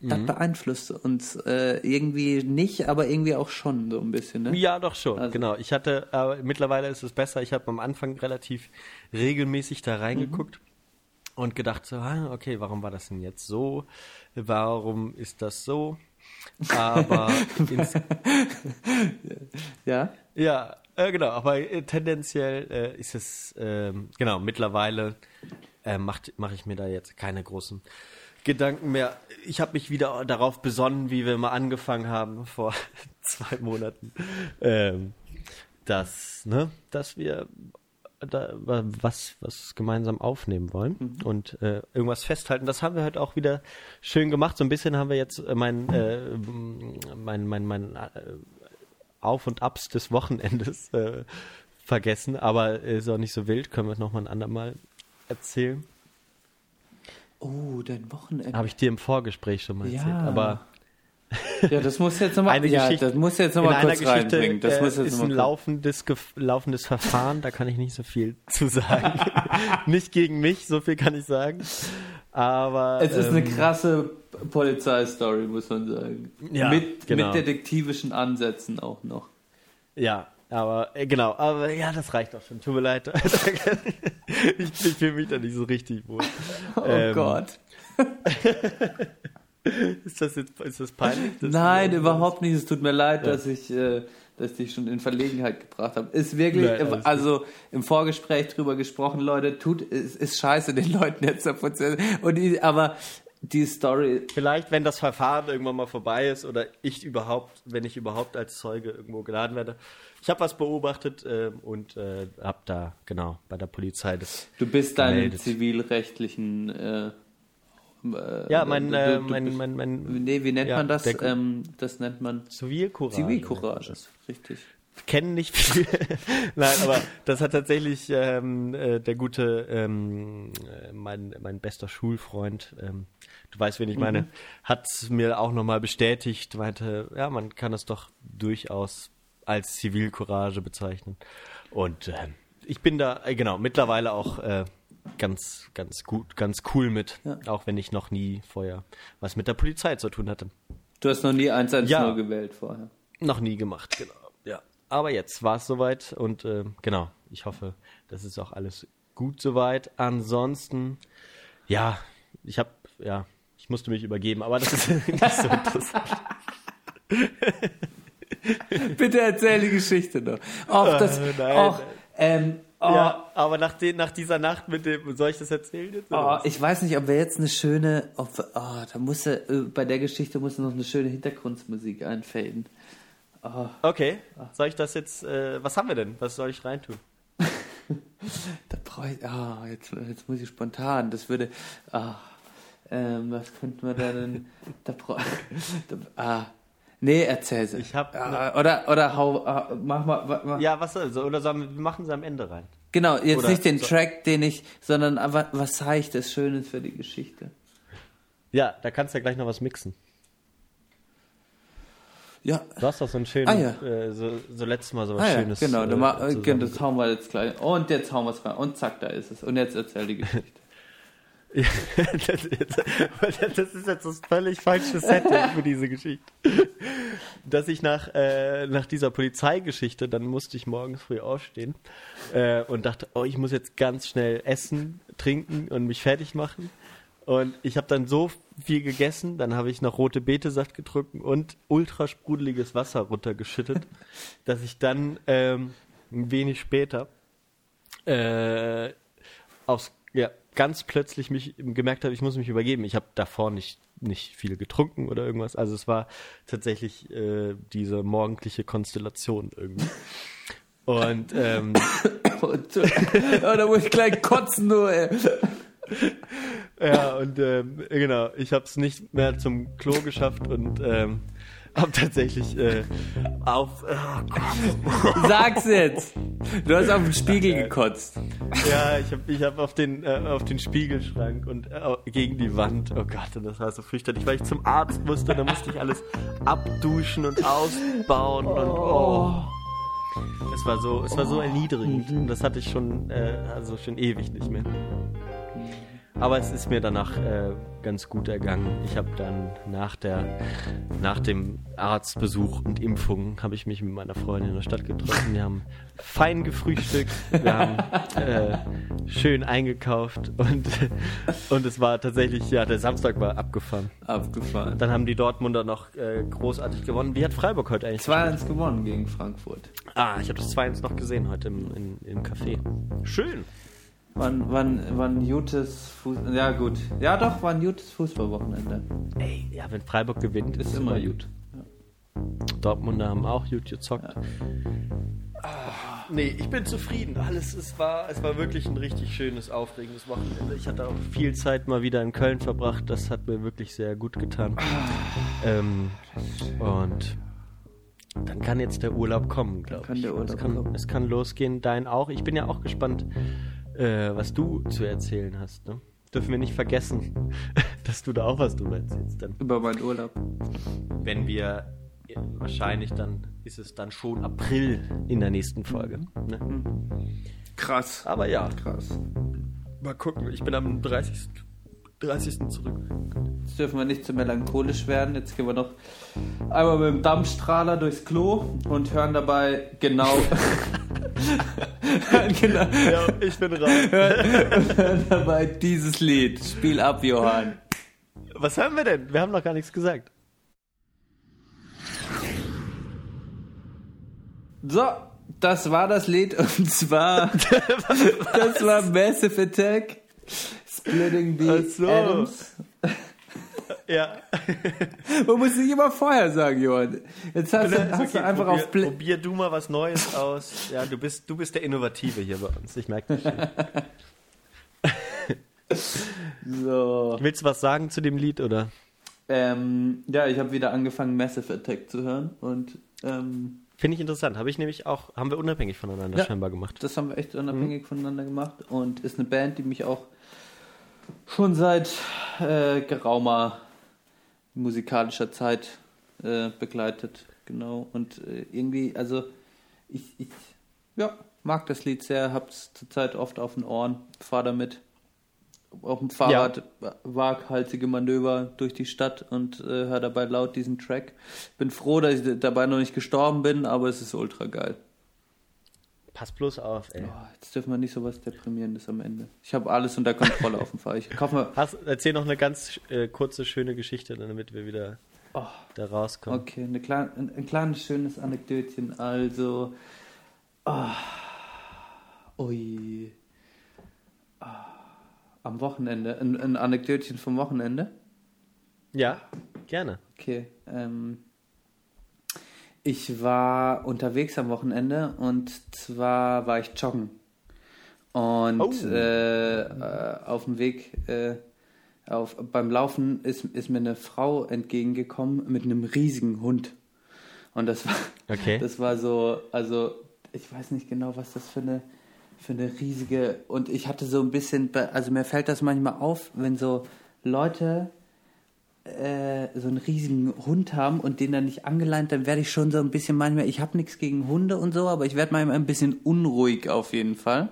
Mhm. Das beeinflusst uns äh, irgendwie nicht, aber irgendwie auch schon so ein bisschen, ne? Ja, doch schon, Also- genau. Ich hatte, aber mittlerweile ist es besser. Ich habe am Anfang relativ regelmäßig da reingeguckt und gedacht so, ah, okay, warum war das denn jetzt so? Warum ist das so? Aber Ja. ja, äh, genau, aber äh, tendenziell äh, ist es, ähm, genau, mittlerweile äh, mache mach ich mir da jetzt keine großen Gedanken mehr. Ich habe mich wieder darauf besonnen, wie wir mal angefangen haben vor zwei Monaten, ähm, dass, ne, dass wir da was, was gemeinsam aufnehmen wollen und äh, irgendwas festhalten. Das haben wir heute auch wieder schön gemacht. So ein bisschen haben wir jetzt äh, mein, äh, mein, mein, mein äh, Auf und Abs des Wochenendes äh, vergessen, aber ist auch nicht so wild. Können wir es nochmal ein andermal erzählen. Oh, dein Wochenende. Habe ich dir im Vorgespräch schon mal Ja. erzählt. Aber Ja, das muss jetzt nochmal, eine ja, Geschichte, das muss jetzt nochmal kurz Geschichte reinbringen. Das äh, muss jetzt ist ein laufendes, laufendes Verfahren, da kann ich nicht so viel zu sagen. nicht gegen mich, so viel kann ich sagen. Aber Es ist eine ähm, krasse Polizeistory, muss man sagen. Ja, mit, genau. mit detektivischen Ansätzen auch noch. Ja, aber äh, genau, aber ja, das reicht auch schon. Tut mir leid. ich ich fühle mich da nicht so richtig wohl. Oh Ähm, Gott. Ist das jetzt ist das peinlich? Nein, überhaupt nicht. Es tut mir leid, Ja. dass ich, äh, dass ich dich schon in Verlegenheit gebracht habe. Ist wirklich, Nein, alles gut. also im Vorgespräch drüber gesprochen, Leute, tut, ist, ist scheiße, den Leuten jetzt davon zu und die, aber die Story, Vielleicht, wenn das Verfahren irgendwann mal vorbei ist oder ich überhaupt, wenn ich überhaupt als Zeuge irgendwo geladen werde. Ich habe was beobachtet ähm, und äh, habe da genau bei der Polizei das du bist deinen zivilrechtlichen äh, Äh, Ja, mein, äh, mein, mein, mein Nee, wie nennt Ja, man das? Ähm, das nennt man Zivilcourage. Zivilcourage. Richtig. kennen nicht viel. Nein, aber das hat tatsächlich ähm, äh, der gute, ähm, äh, mein, mein bester Schulfreund, ähm, du weißt, wen ich meine, hat mir auch nochmal bestätigt, meinte, ja, man kann es doch durchaus als Zivilcourage bezeichnen. Und ähm, ich bin da, äh, genau, mittlerweile auch äh, ganz, ganz gut, ganz cool mit, Ja. auch wenn ich noch nie vorher was mit der Polizei zu tun hatte. Du hast noch nie 110 Ja. gewählt vorher. Noch nie gemacht, genau. Ja. Aber jetzt war es soweit und äh, genau, ich hoffe, das ist auch alles gut soweit. Ansonsten, ja, ich habe, ja, ich musste mich übergeben, aber das ist nicht so interessant. Bitte erzähl die Geschichte noch. Och, das, Äh, nein. och, ähm, oh, Ja, aber nach, den, nach dieser Nacht mit dem, soll ich das erzählen jetzt? oh, ich weiß nicht, ob wir jetzt eine schöne, ob wir, oh, da muss er, äh, bei der Geschichte muss noch eine schöne Hintergrundmusik einfaden. Oh, okay, soll ich das jetzt, äh, was haben wir denn? Was soll ich reintun? da brauche ich, ah, jetzt, jetzt muss ich spontan, das würde, ah, ähm, was könnte man da denn, da brauche ah, nee, erzähl sie. Ich hab- ah, oder, oder hau, ah, mach mal, mach, Ja, was soll so? Oder sollen wir, wir machen sie am Ende rein? Genau, jetzt Oder nicht den so- Track, den ich, sondern aber was sage ich das Schönes für die Geschichte? Ja, da kannst du ja gleich noch was mixen. Ja, Du hast doch so ein schönes, Ah, ja. äh, so, so letztes Mal so was ah, ja Schönes. genau, äh, äh, zusammen- das hauen wir jetzt gleich. Und jetzt hauen wir es rein. Und zack, da ist es. Und jetzt erzähl die Geschichte. Das, ist, jetzt das völlig falsche Setting für diese Geschichte. Dass ich nach, äh, nach dieser Polizeigeschichte, dann musste ich morgens früh aufstehen äh, und dachte, oh, ich muss jetzt ganz schnell essen, trinken und mich fertig machen. Und ich habe dann so viel gegessen, dann habe ich noch rote Betesaft getrunken und ultra sprudeliges Wasser runtergeschüttet, dass ich dann ähm, ein wenig später äh, aufs, ja, ganz plötzlich mich gemerkt habe, ich muss mich übergeben. Ich habe davor nicht, nicht viel getrunken oder irgendwas. Also es war tatsächlich äh, diese morgendliche Konstellation irgendwie. Und ähm, Und, oh, da muss ich gleich kotzen, nur, ey. ja, und ähm, genau, ich habe es nicht mehr zum Klo geschafft und ähm, habe tatsächlich äh, auf oh Gott, Sag's jetzt. Du hast auf den Spiegel gekotzt. Ja, ich habe ich hab auf, den, äh, auf den Spiegelschrank und äh, gegen die Wand. Oh Gott, und das war so fürchterlich, weil ich zum Arzt musste. Da musste ich alles abduschen und ausbauen. Und, oh. Es war so, es war so erniedrigend. Und das hatte ich schon, äh, also schon ewig nicht mehr. Aber es ist mir danach äh, ganz gut ergangen. Ich habe dann nach der, nach dem Arztbesuch und Impfung habe ich mich mit meiner Freundin in der Stadt getroffen. Wir haben fein gefrühstückt, wir haben äh, schön eingekauft und und es war tatsächlich, ja, der Samstag war abgefahren. Abgefahren. Dann haben die Dortmunder noch äh, großartig gewonnen. Wie hat Freiburg heute eigentlich? 2-1 gewonnen gegen Frankfurt. Ah, ich habe das 2-1 noch gesehen heute im, in, im Café. Schön. Wann, wann, wann gutes Fuß Ja, gut. Ja, doch, war ein gutes Fußballwochenende. Ey, ja, wenn Freiburg gewinnt, Ist immer gut. Dortmunder haben auch gut gezockt. Ah, nee, ich bin zufrieden. Alles, es war, es war wirklich ein richtig schönes, aufregendes Wochenende. Ich hatte auch viel Zeit mal wieder in Köln verbracht. Das hat mir wirklich sehr gut getan. Ähm, und dann kann jetzt der Urlaub kommen, glaube kann ich. der Urlaub es, kann, kommen. es kann losgehen, dein auch. Ich bin ja auch gespannt, äh, was du zu erzählen hast. Ne? Dürfen wir nicht vergessen, dass du da auch was drüber erzählst. Dann Über meinen Urlaub. wenn wir wahrscheinlich dann ist es dann schon April in der nächsten Folge. Ne? Krass. Aber ja, Krass. mal gucken. Ich bin am 30. 30. zurück. Jetzt dürfen wir nicht zu melancholisch werden. Jetzt gehen wir noch einmal mit dem Dampfstrahler durchs Klo und hören dabei genau. hören genau Ja, ich bin raus. hören dabei dieses Lied. Spiel ab, Johann. Was haben wir denn? Wir haben noch gar nichts gesagt. So, das war das Lied und zwar das war Massive Attack. Splitting the so. Atoms. Ja. Man muss nicht immer vorher sagen, Johann. Jetzt hast, du, hast du einfach probier, auf Bli probier du mal was Neues aus. Ja, du bist, du bist der Innovative hier bei uns. Ich merke das schon. So. Willst du was sagen zu dem Lied oder? Ähm, ja, ich habe wieder angefangen, Massive Attack zu hören und ähm, Finde ich interessant. Habe ich nämlich auch, haben wir unabhängig voneinander Ja. scheinbar gemacht. das haben wir echt unabhängig voneinander gemacht und ist eine Band, die mich auch schon seit äh, geraumer musikalischer Zeit äh, begleitet. Genau. Und äh, irgendwie, also ich, ich ja, mag das Lied sehr, hab's zurzeit oft auf den Ohren, fahr damit auf dem Fahrrad waghalsige Manöver durch die Stadt und äh, höre dabei laut diesen Track. Bin froh, dass ich dabei noch nicht gestorben bin, aber es ist ultra geil. Pass bloß auf, ey. Oh, jetzt dürfen wir nicht so was Deprimierendes am Ende. Ich habe alles unter Kontrolle auf dem Fahrrad. Ich kaufe mir. Hast, erzähl noch eine ganz äh, kurze, schöne Geschichte, damit wir wieder Oh. da rauskommen. Okay, eine klein, ein, ein kleines schönes Anekdötchen. Also. ah, ui. Ah, am Wochenende. Ein, ein Anekdötchen vom Wochenende. Ja, gerne. Okay. Ähm, ich war unterwegs am Wochenende und zwar war ich joggen. Und Oh. äh, äh, auf dem Weg, äh, auf, beim Laufen ist, ist mir eine Frau entgegengekommen mit einem riesigen Hund. Und das war, Okay. das war so, also ich weiß nicht genau, was das für eine, für eine riesige. Und ich hatte so ein bisschen, also mir fällt das manchmal auf, wenn so Leute äh, so einen riesigen Hund haben und den dann nicht angeleint, dann werde ich schon so ein bisschen manchmal, ich habe nichts gegen Hunde und so, aber ich werde manchmal ein bisschen unruhig auf jeden Fall.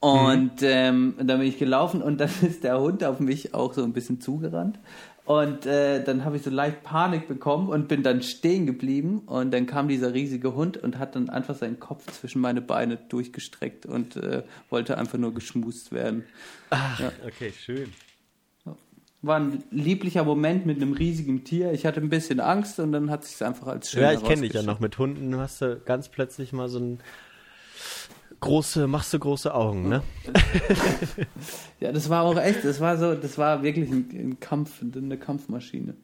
Und ähm, dann bin ich gelaufen und dann ist der Hund auf mich auch so ein bisschen zugerannt. Und äh, dann habe ich so leicht Panik bekommen und bin dann stehen geblieben. Und dann kam dieser riesige Hund und hat dann einfach seinen Kopf zwischen meine Beine durchgestreckt und äh, wollte einfach nur geschmust werden. Ach, okay, schön. War ein lieblicher Moment mit einem riesigen Tier. Ich hatte ein bisschen Angst und dann hat sich einfach als schön Ja, ich kenne dich ja noch. Mit Hunden hast du ganz plötzlich mal so ein große, machst du große Augen, ne? Ja, das war auch echt, das war so, das war wirklich ein, ein Kampf, eine Kampfmaschine.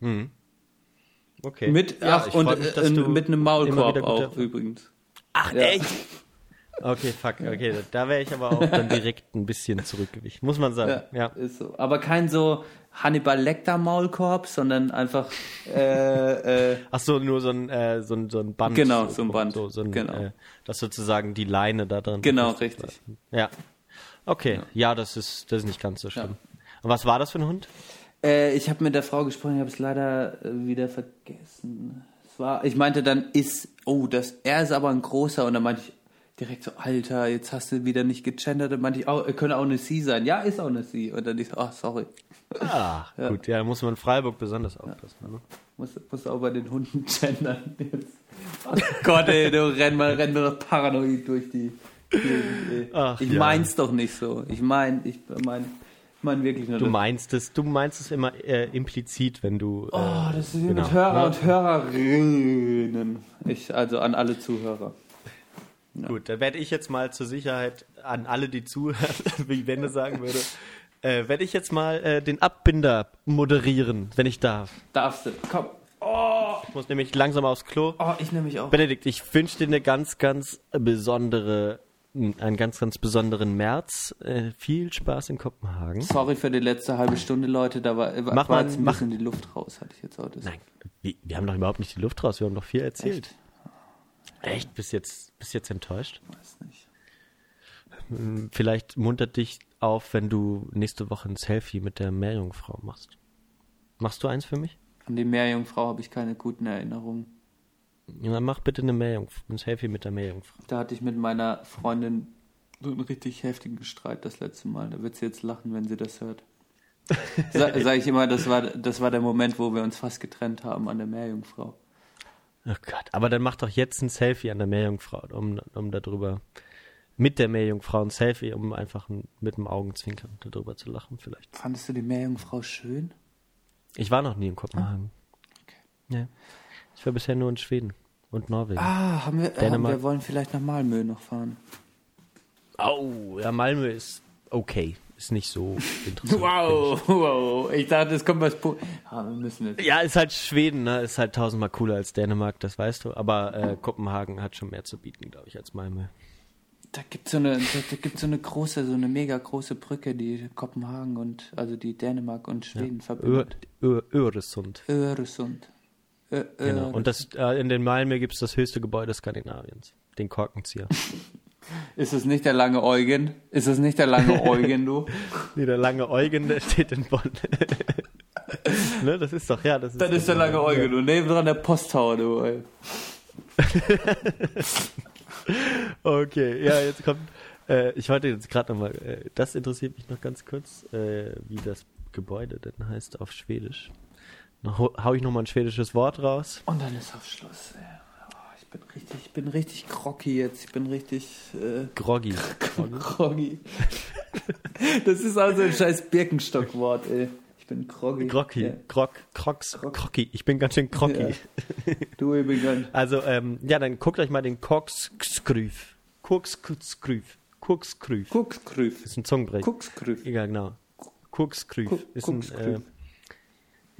Mhm. Okay. Mit, Ja, ach, und mich, äh, mit einem Maulkorb auch übrigens. Ach, Ja. echt? Okay, fuck, okay, da wäre ich aber auch dann direkt ein bisschen zurückgewichen, muss man sagen. Ja, Ja. ist so. Aber kein so Hannibal Lecter Maulkorb, sondern einfach äh, äh, Ach so, nur so ein, äh, so ein, so ein Band. Genau, so ein Band. So, so ein, Genau. äh, dass sozusagen die Leine da drin Genau, richtig. Ja. Okay, ja, das, ist, das ist nicht ganz so schlimm. Und was war das für ein Hund? Äh, ich habe mit der Frau gesprochen, ich habe es leider äh, wieder vergessen. Es war, ich meinte dann, ist, oh, das, er ist aber ein großer und dann meinte ich direkt so, Alter, jetzt hast du wieder nicht gegendert. Dann meinte ich, oh, könnte auch eine Sie sein. Ja, ist auch eine Sie. Und dann ich so, oh, sorry. Ah, gut, ja, da muss man in Freiburg besonders aufpassen. Ne? Muss, muss auch bei den Hunden gendern. Jetzt. Oh Gott, ey, du renn mal, renn noch paranoid durch die Gegend. Ach, Ich ja. mein's doch nicht so. Ich mein, ich mein, ich mein wirklich nur Du das. meinst es, du meinst es immer äh, implizit, wenn du. Oh, äh, das ist genau. mit Hörer Ja. und Hörerinnen. Ich, also an alle Zuhörer. Gut, dann werde ich jetzt mal zur Sicherheit an alle, die zuhören, wie Wende sagen würde, äh, werde ich jetzt mal äh, den Abbinder moderieren, wenn ich darf. Darfst du. Komm. Ich muss nämlich langsam aufs Klo. Oh, ich nehme mich auch. Benedikt, ich wünsche dir eine ganz, ganz besondere, einen ganz, ganz besonderen März. Äh, viel Spaß in Kopenhagen. Sorry für die letzte halbe Stunde, Leute. Da war, Mach war mal- jetzt ein mach- bisschen die Luft raus, hatte ich jetzt auch das. Nein, wir, wir haben doch überhaupt nicht die Luft raus, wir haben doch viel erzählt. Echt? Bist jetzt, bist jetzt enttäuscht? Weiß nicht. Vielleicht muntert dich auf, wenn du nächste Woche ein Selfie mit der Meerjungfrau machst. Machst du eins für mich? An die Meerjungfrau habe ich keine guten Erinnerungen. Ja, dann mach bitte eine Meerjungfrau, ein Selfie mit der Meerjungfrau. Da hatte ich mit meiner Freundin so einen richtig heftigen Streit das letzte Mal. Da wird sie jetzt lachen, wenn sie das hört. Sa Sag ich immer, das war, das war der Moment, wo wir uns fast getrennt haben an der Meerjungfrau. Oh Gott, aber dann mach doch jetzt ein Selfie an der Meerjungfrau, um, um darüber, mit der Meerjungfrau ein Selfie, um einfach ein, mit dem Augenzwinkern darüber zu lachen vielleicht. Fandest du die Meerjungfrau schön? Ich war noch nie in Kopenhagen. Ja. Ich war bisher nur in Schweden und Norwegen. Ah, haben wir, äh, Dänemark. wir wollen vielleicht nach Malmö noch fahren. Au, ja, Malmö ist okay. Ist nicht so interessant. Wow, wow. Ich dachte, es kommt was. Po ah, wir müssen jetzt. Ja, ist halt Schweden, ne? Ist halt tausendmal cooler als Dänemark, das weißt du. Aber äh, Kopenhagen hat schon mehr zu bieten, glaube ich, als Malmö. Da gibt so eine, da, so eine große, so eine mega große Brücke, die Kopenhagen und also die Dänemark und Schweden Ö verbindet. Ö Öresund. Öresund. Ö Genau. Und das, äh, in den Malmö gibt es das höchste Gebäude Skandinaviens. Den Korkenzieher. Ist es nicht der lange Eugen? Ist es nicht der lange Eugen, du? nee, der lange Eugen, der steht in Bonn. ne, das ist doch, ja, das ist. Das ist der lange Eugen, du. Nebendran der Posttower, du. Ey. Okay, ja, jetzt kommt. Äh, ich wollte jetzt gerade nochmal. Äh, das interessiert mich noch ganz kurz, äh, wie das Gebäude denn heißt auf Schwedisch. Noch, hau- ich nochmal ein schwedisches Wort raus. Und dann ist auf Schluss. Ey. Ich bin richtig, ich bin richtig groggy jetzt. Ich bin richtig äh, Groggy. groggy. das ist also ein scheiß Birkenstockwort, ey. Ich bin groggy. Groggy. Ja. Grog, Crocs, Crocky. Ich bin ganz schön groggy. Ja. Du, ich bin ganz. Also, ähm, ja, dann guckt euch mal den Korkskrüf. Korkskrüf. Korkskrüf. Kuckskrüf. Ist ein Zungenbrecher. Kuckskrüf. Ja, genau. Kuck- Ist ein, äh.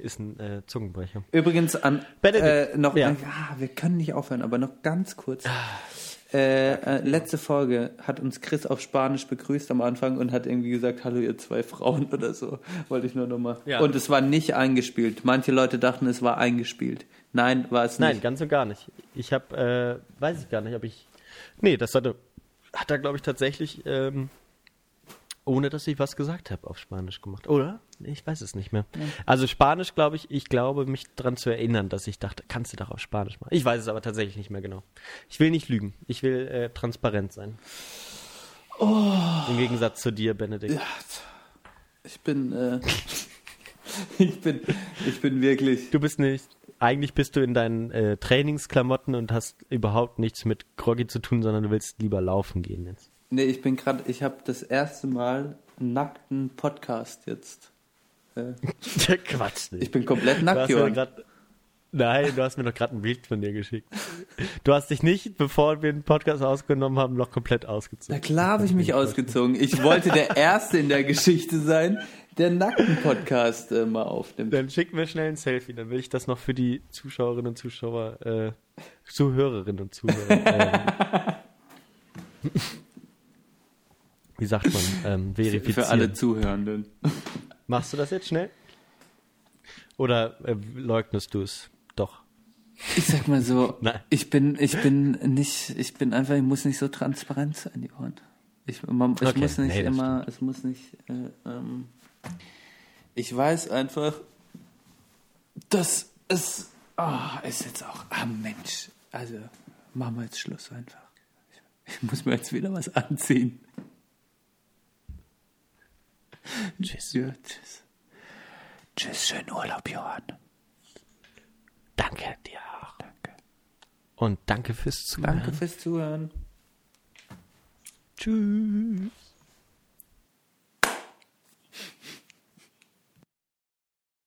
Ist ein äh, Zungenbrecher. Übrigens an Benedikt, äh, noch ja. ja. wir können nicht aufhören, aber noch ganz kurz. Äh, äh, letzte Folge hat uns Chris auf Spanisch begrüßt am Anfang und hat irgendwie gesagt, hallo ihr zwei Frauen oder so. Wollte ich nur nochmal. Ja. Und es war nicht eingespielt. Manche Leute dachten, es war eingespielt. Nein, war es Nein, nicht. ganz und gar nicht. Ich habe, äh, weiß ich gar nicht, ob ich. Nee, das hatte, hat er, glaube ich, tatsächlich, ähm, ohne dass ich was gesagt habe, auf Spanisch gemacht. Oder? Ich weiß es nicht mehr. Also Spanisch, glaube ich, ich glaube, mich daran zu erinnern, dass ich dachte, kannst du doch auf Spanisch machen. Ich weiß es aber tatsächlich nicht mehr genau. Ich will nicht lügen. Ich will äh, transparent sein. Im Gegensatz zu dir, Benedikt. Ja, ich bin, äh, ich bin, ich bin wirklich. Du bist nicht. Eigentlich bist du in deinen äh, Trainingsklamotten und hast überhaupt nichts mit Groggy zu tun, sondern du willst lieber laufen gehen jetzt. Nee, ich bin gerade, ich habe das erste Mal einen nackten Podcast jetzt. Äh, Quatsch nicht. ich bin komplett nackt, Johann. grad, nein, du hast mir doch gerade ein Bild von dir geschickt. Du hast dich nicht, bevor wir den Podcast ausgenommen haben, noch komplett Na ausgezogen. klar habe ich mich ausgezogen. Ich wollte der Erste in der Geschichte sein, der einen Nacken-Podcast äh, mal aufnimmt. Dann schick mir schnell ein Selfie, dann will ich das noch für die Zuschauerinnen und Zuschauer, äh, Zuhörerinnen und Zuhörer, ähm, wie sagt man, ähm, verifizieren. Für alle Zuhörenden. Machst du das jetzt schnell? Oder äh, leugnest du es doch? Ich sag mal so, Nein. ich bin, ich bin nicht, ich bin einfach, ich muss nicht so transparent sein, Johann. Ich, man, ich Okay, muss nicht nee, immer, es muss nicht, äh, ähm, ich weiß einfach, dass es, ah, ist jetzt auch, ah Mensch, also machen wir jetzt Schluss einfach. Ich, ich muss mir jetzt wieder was anziehen. Tschüss. Ja, tschüss. Tschüss, schönen Urlaub, Johann. Danke dir auch. Danke. Und danke fürs Zuhören. Danke fürs Zuhören. Tschüss.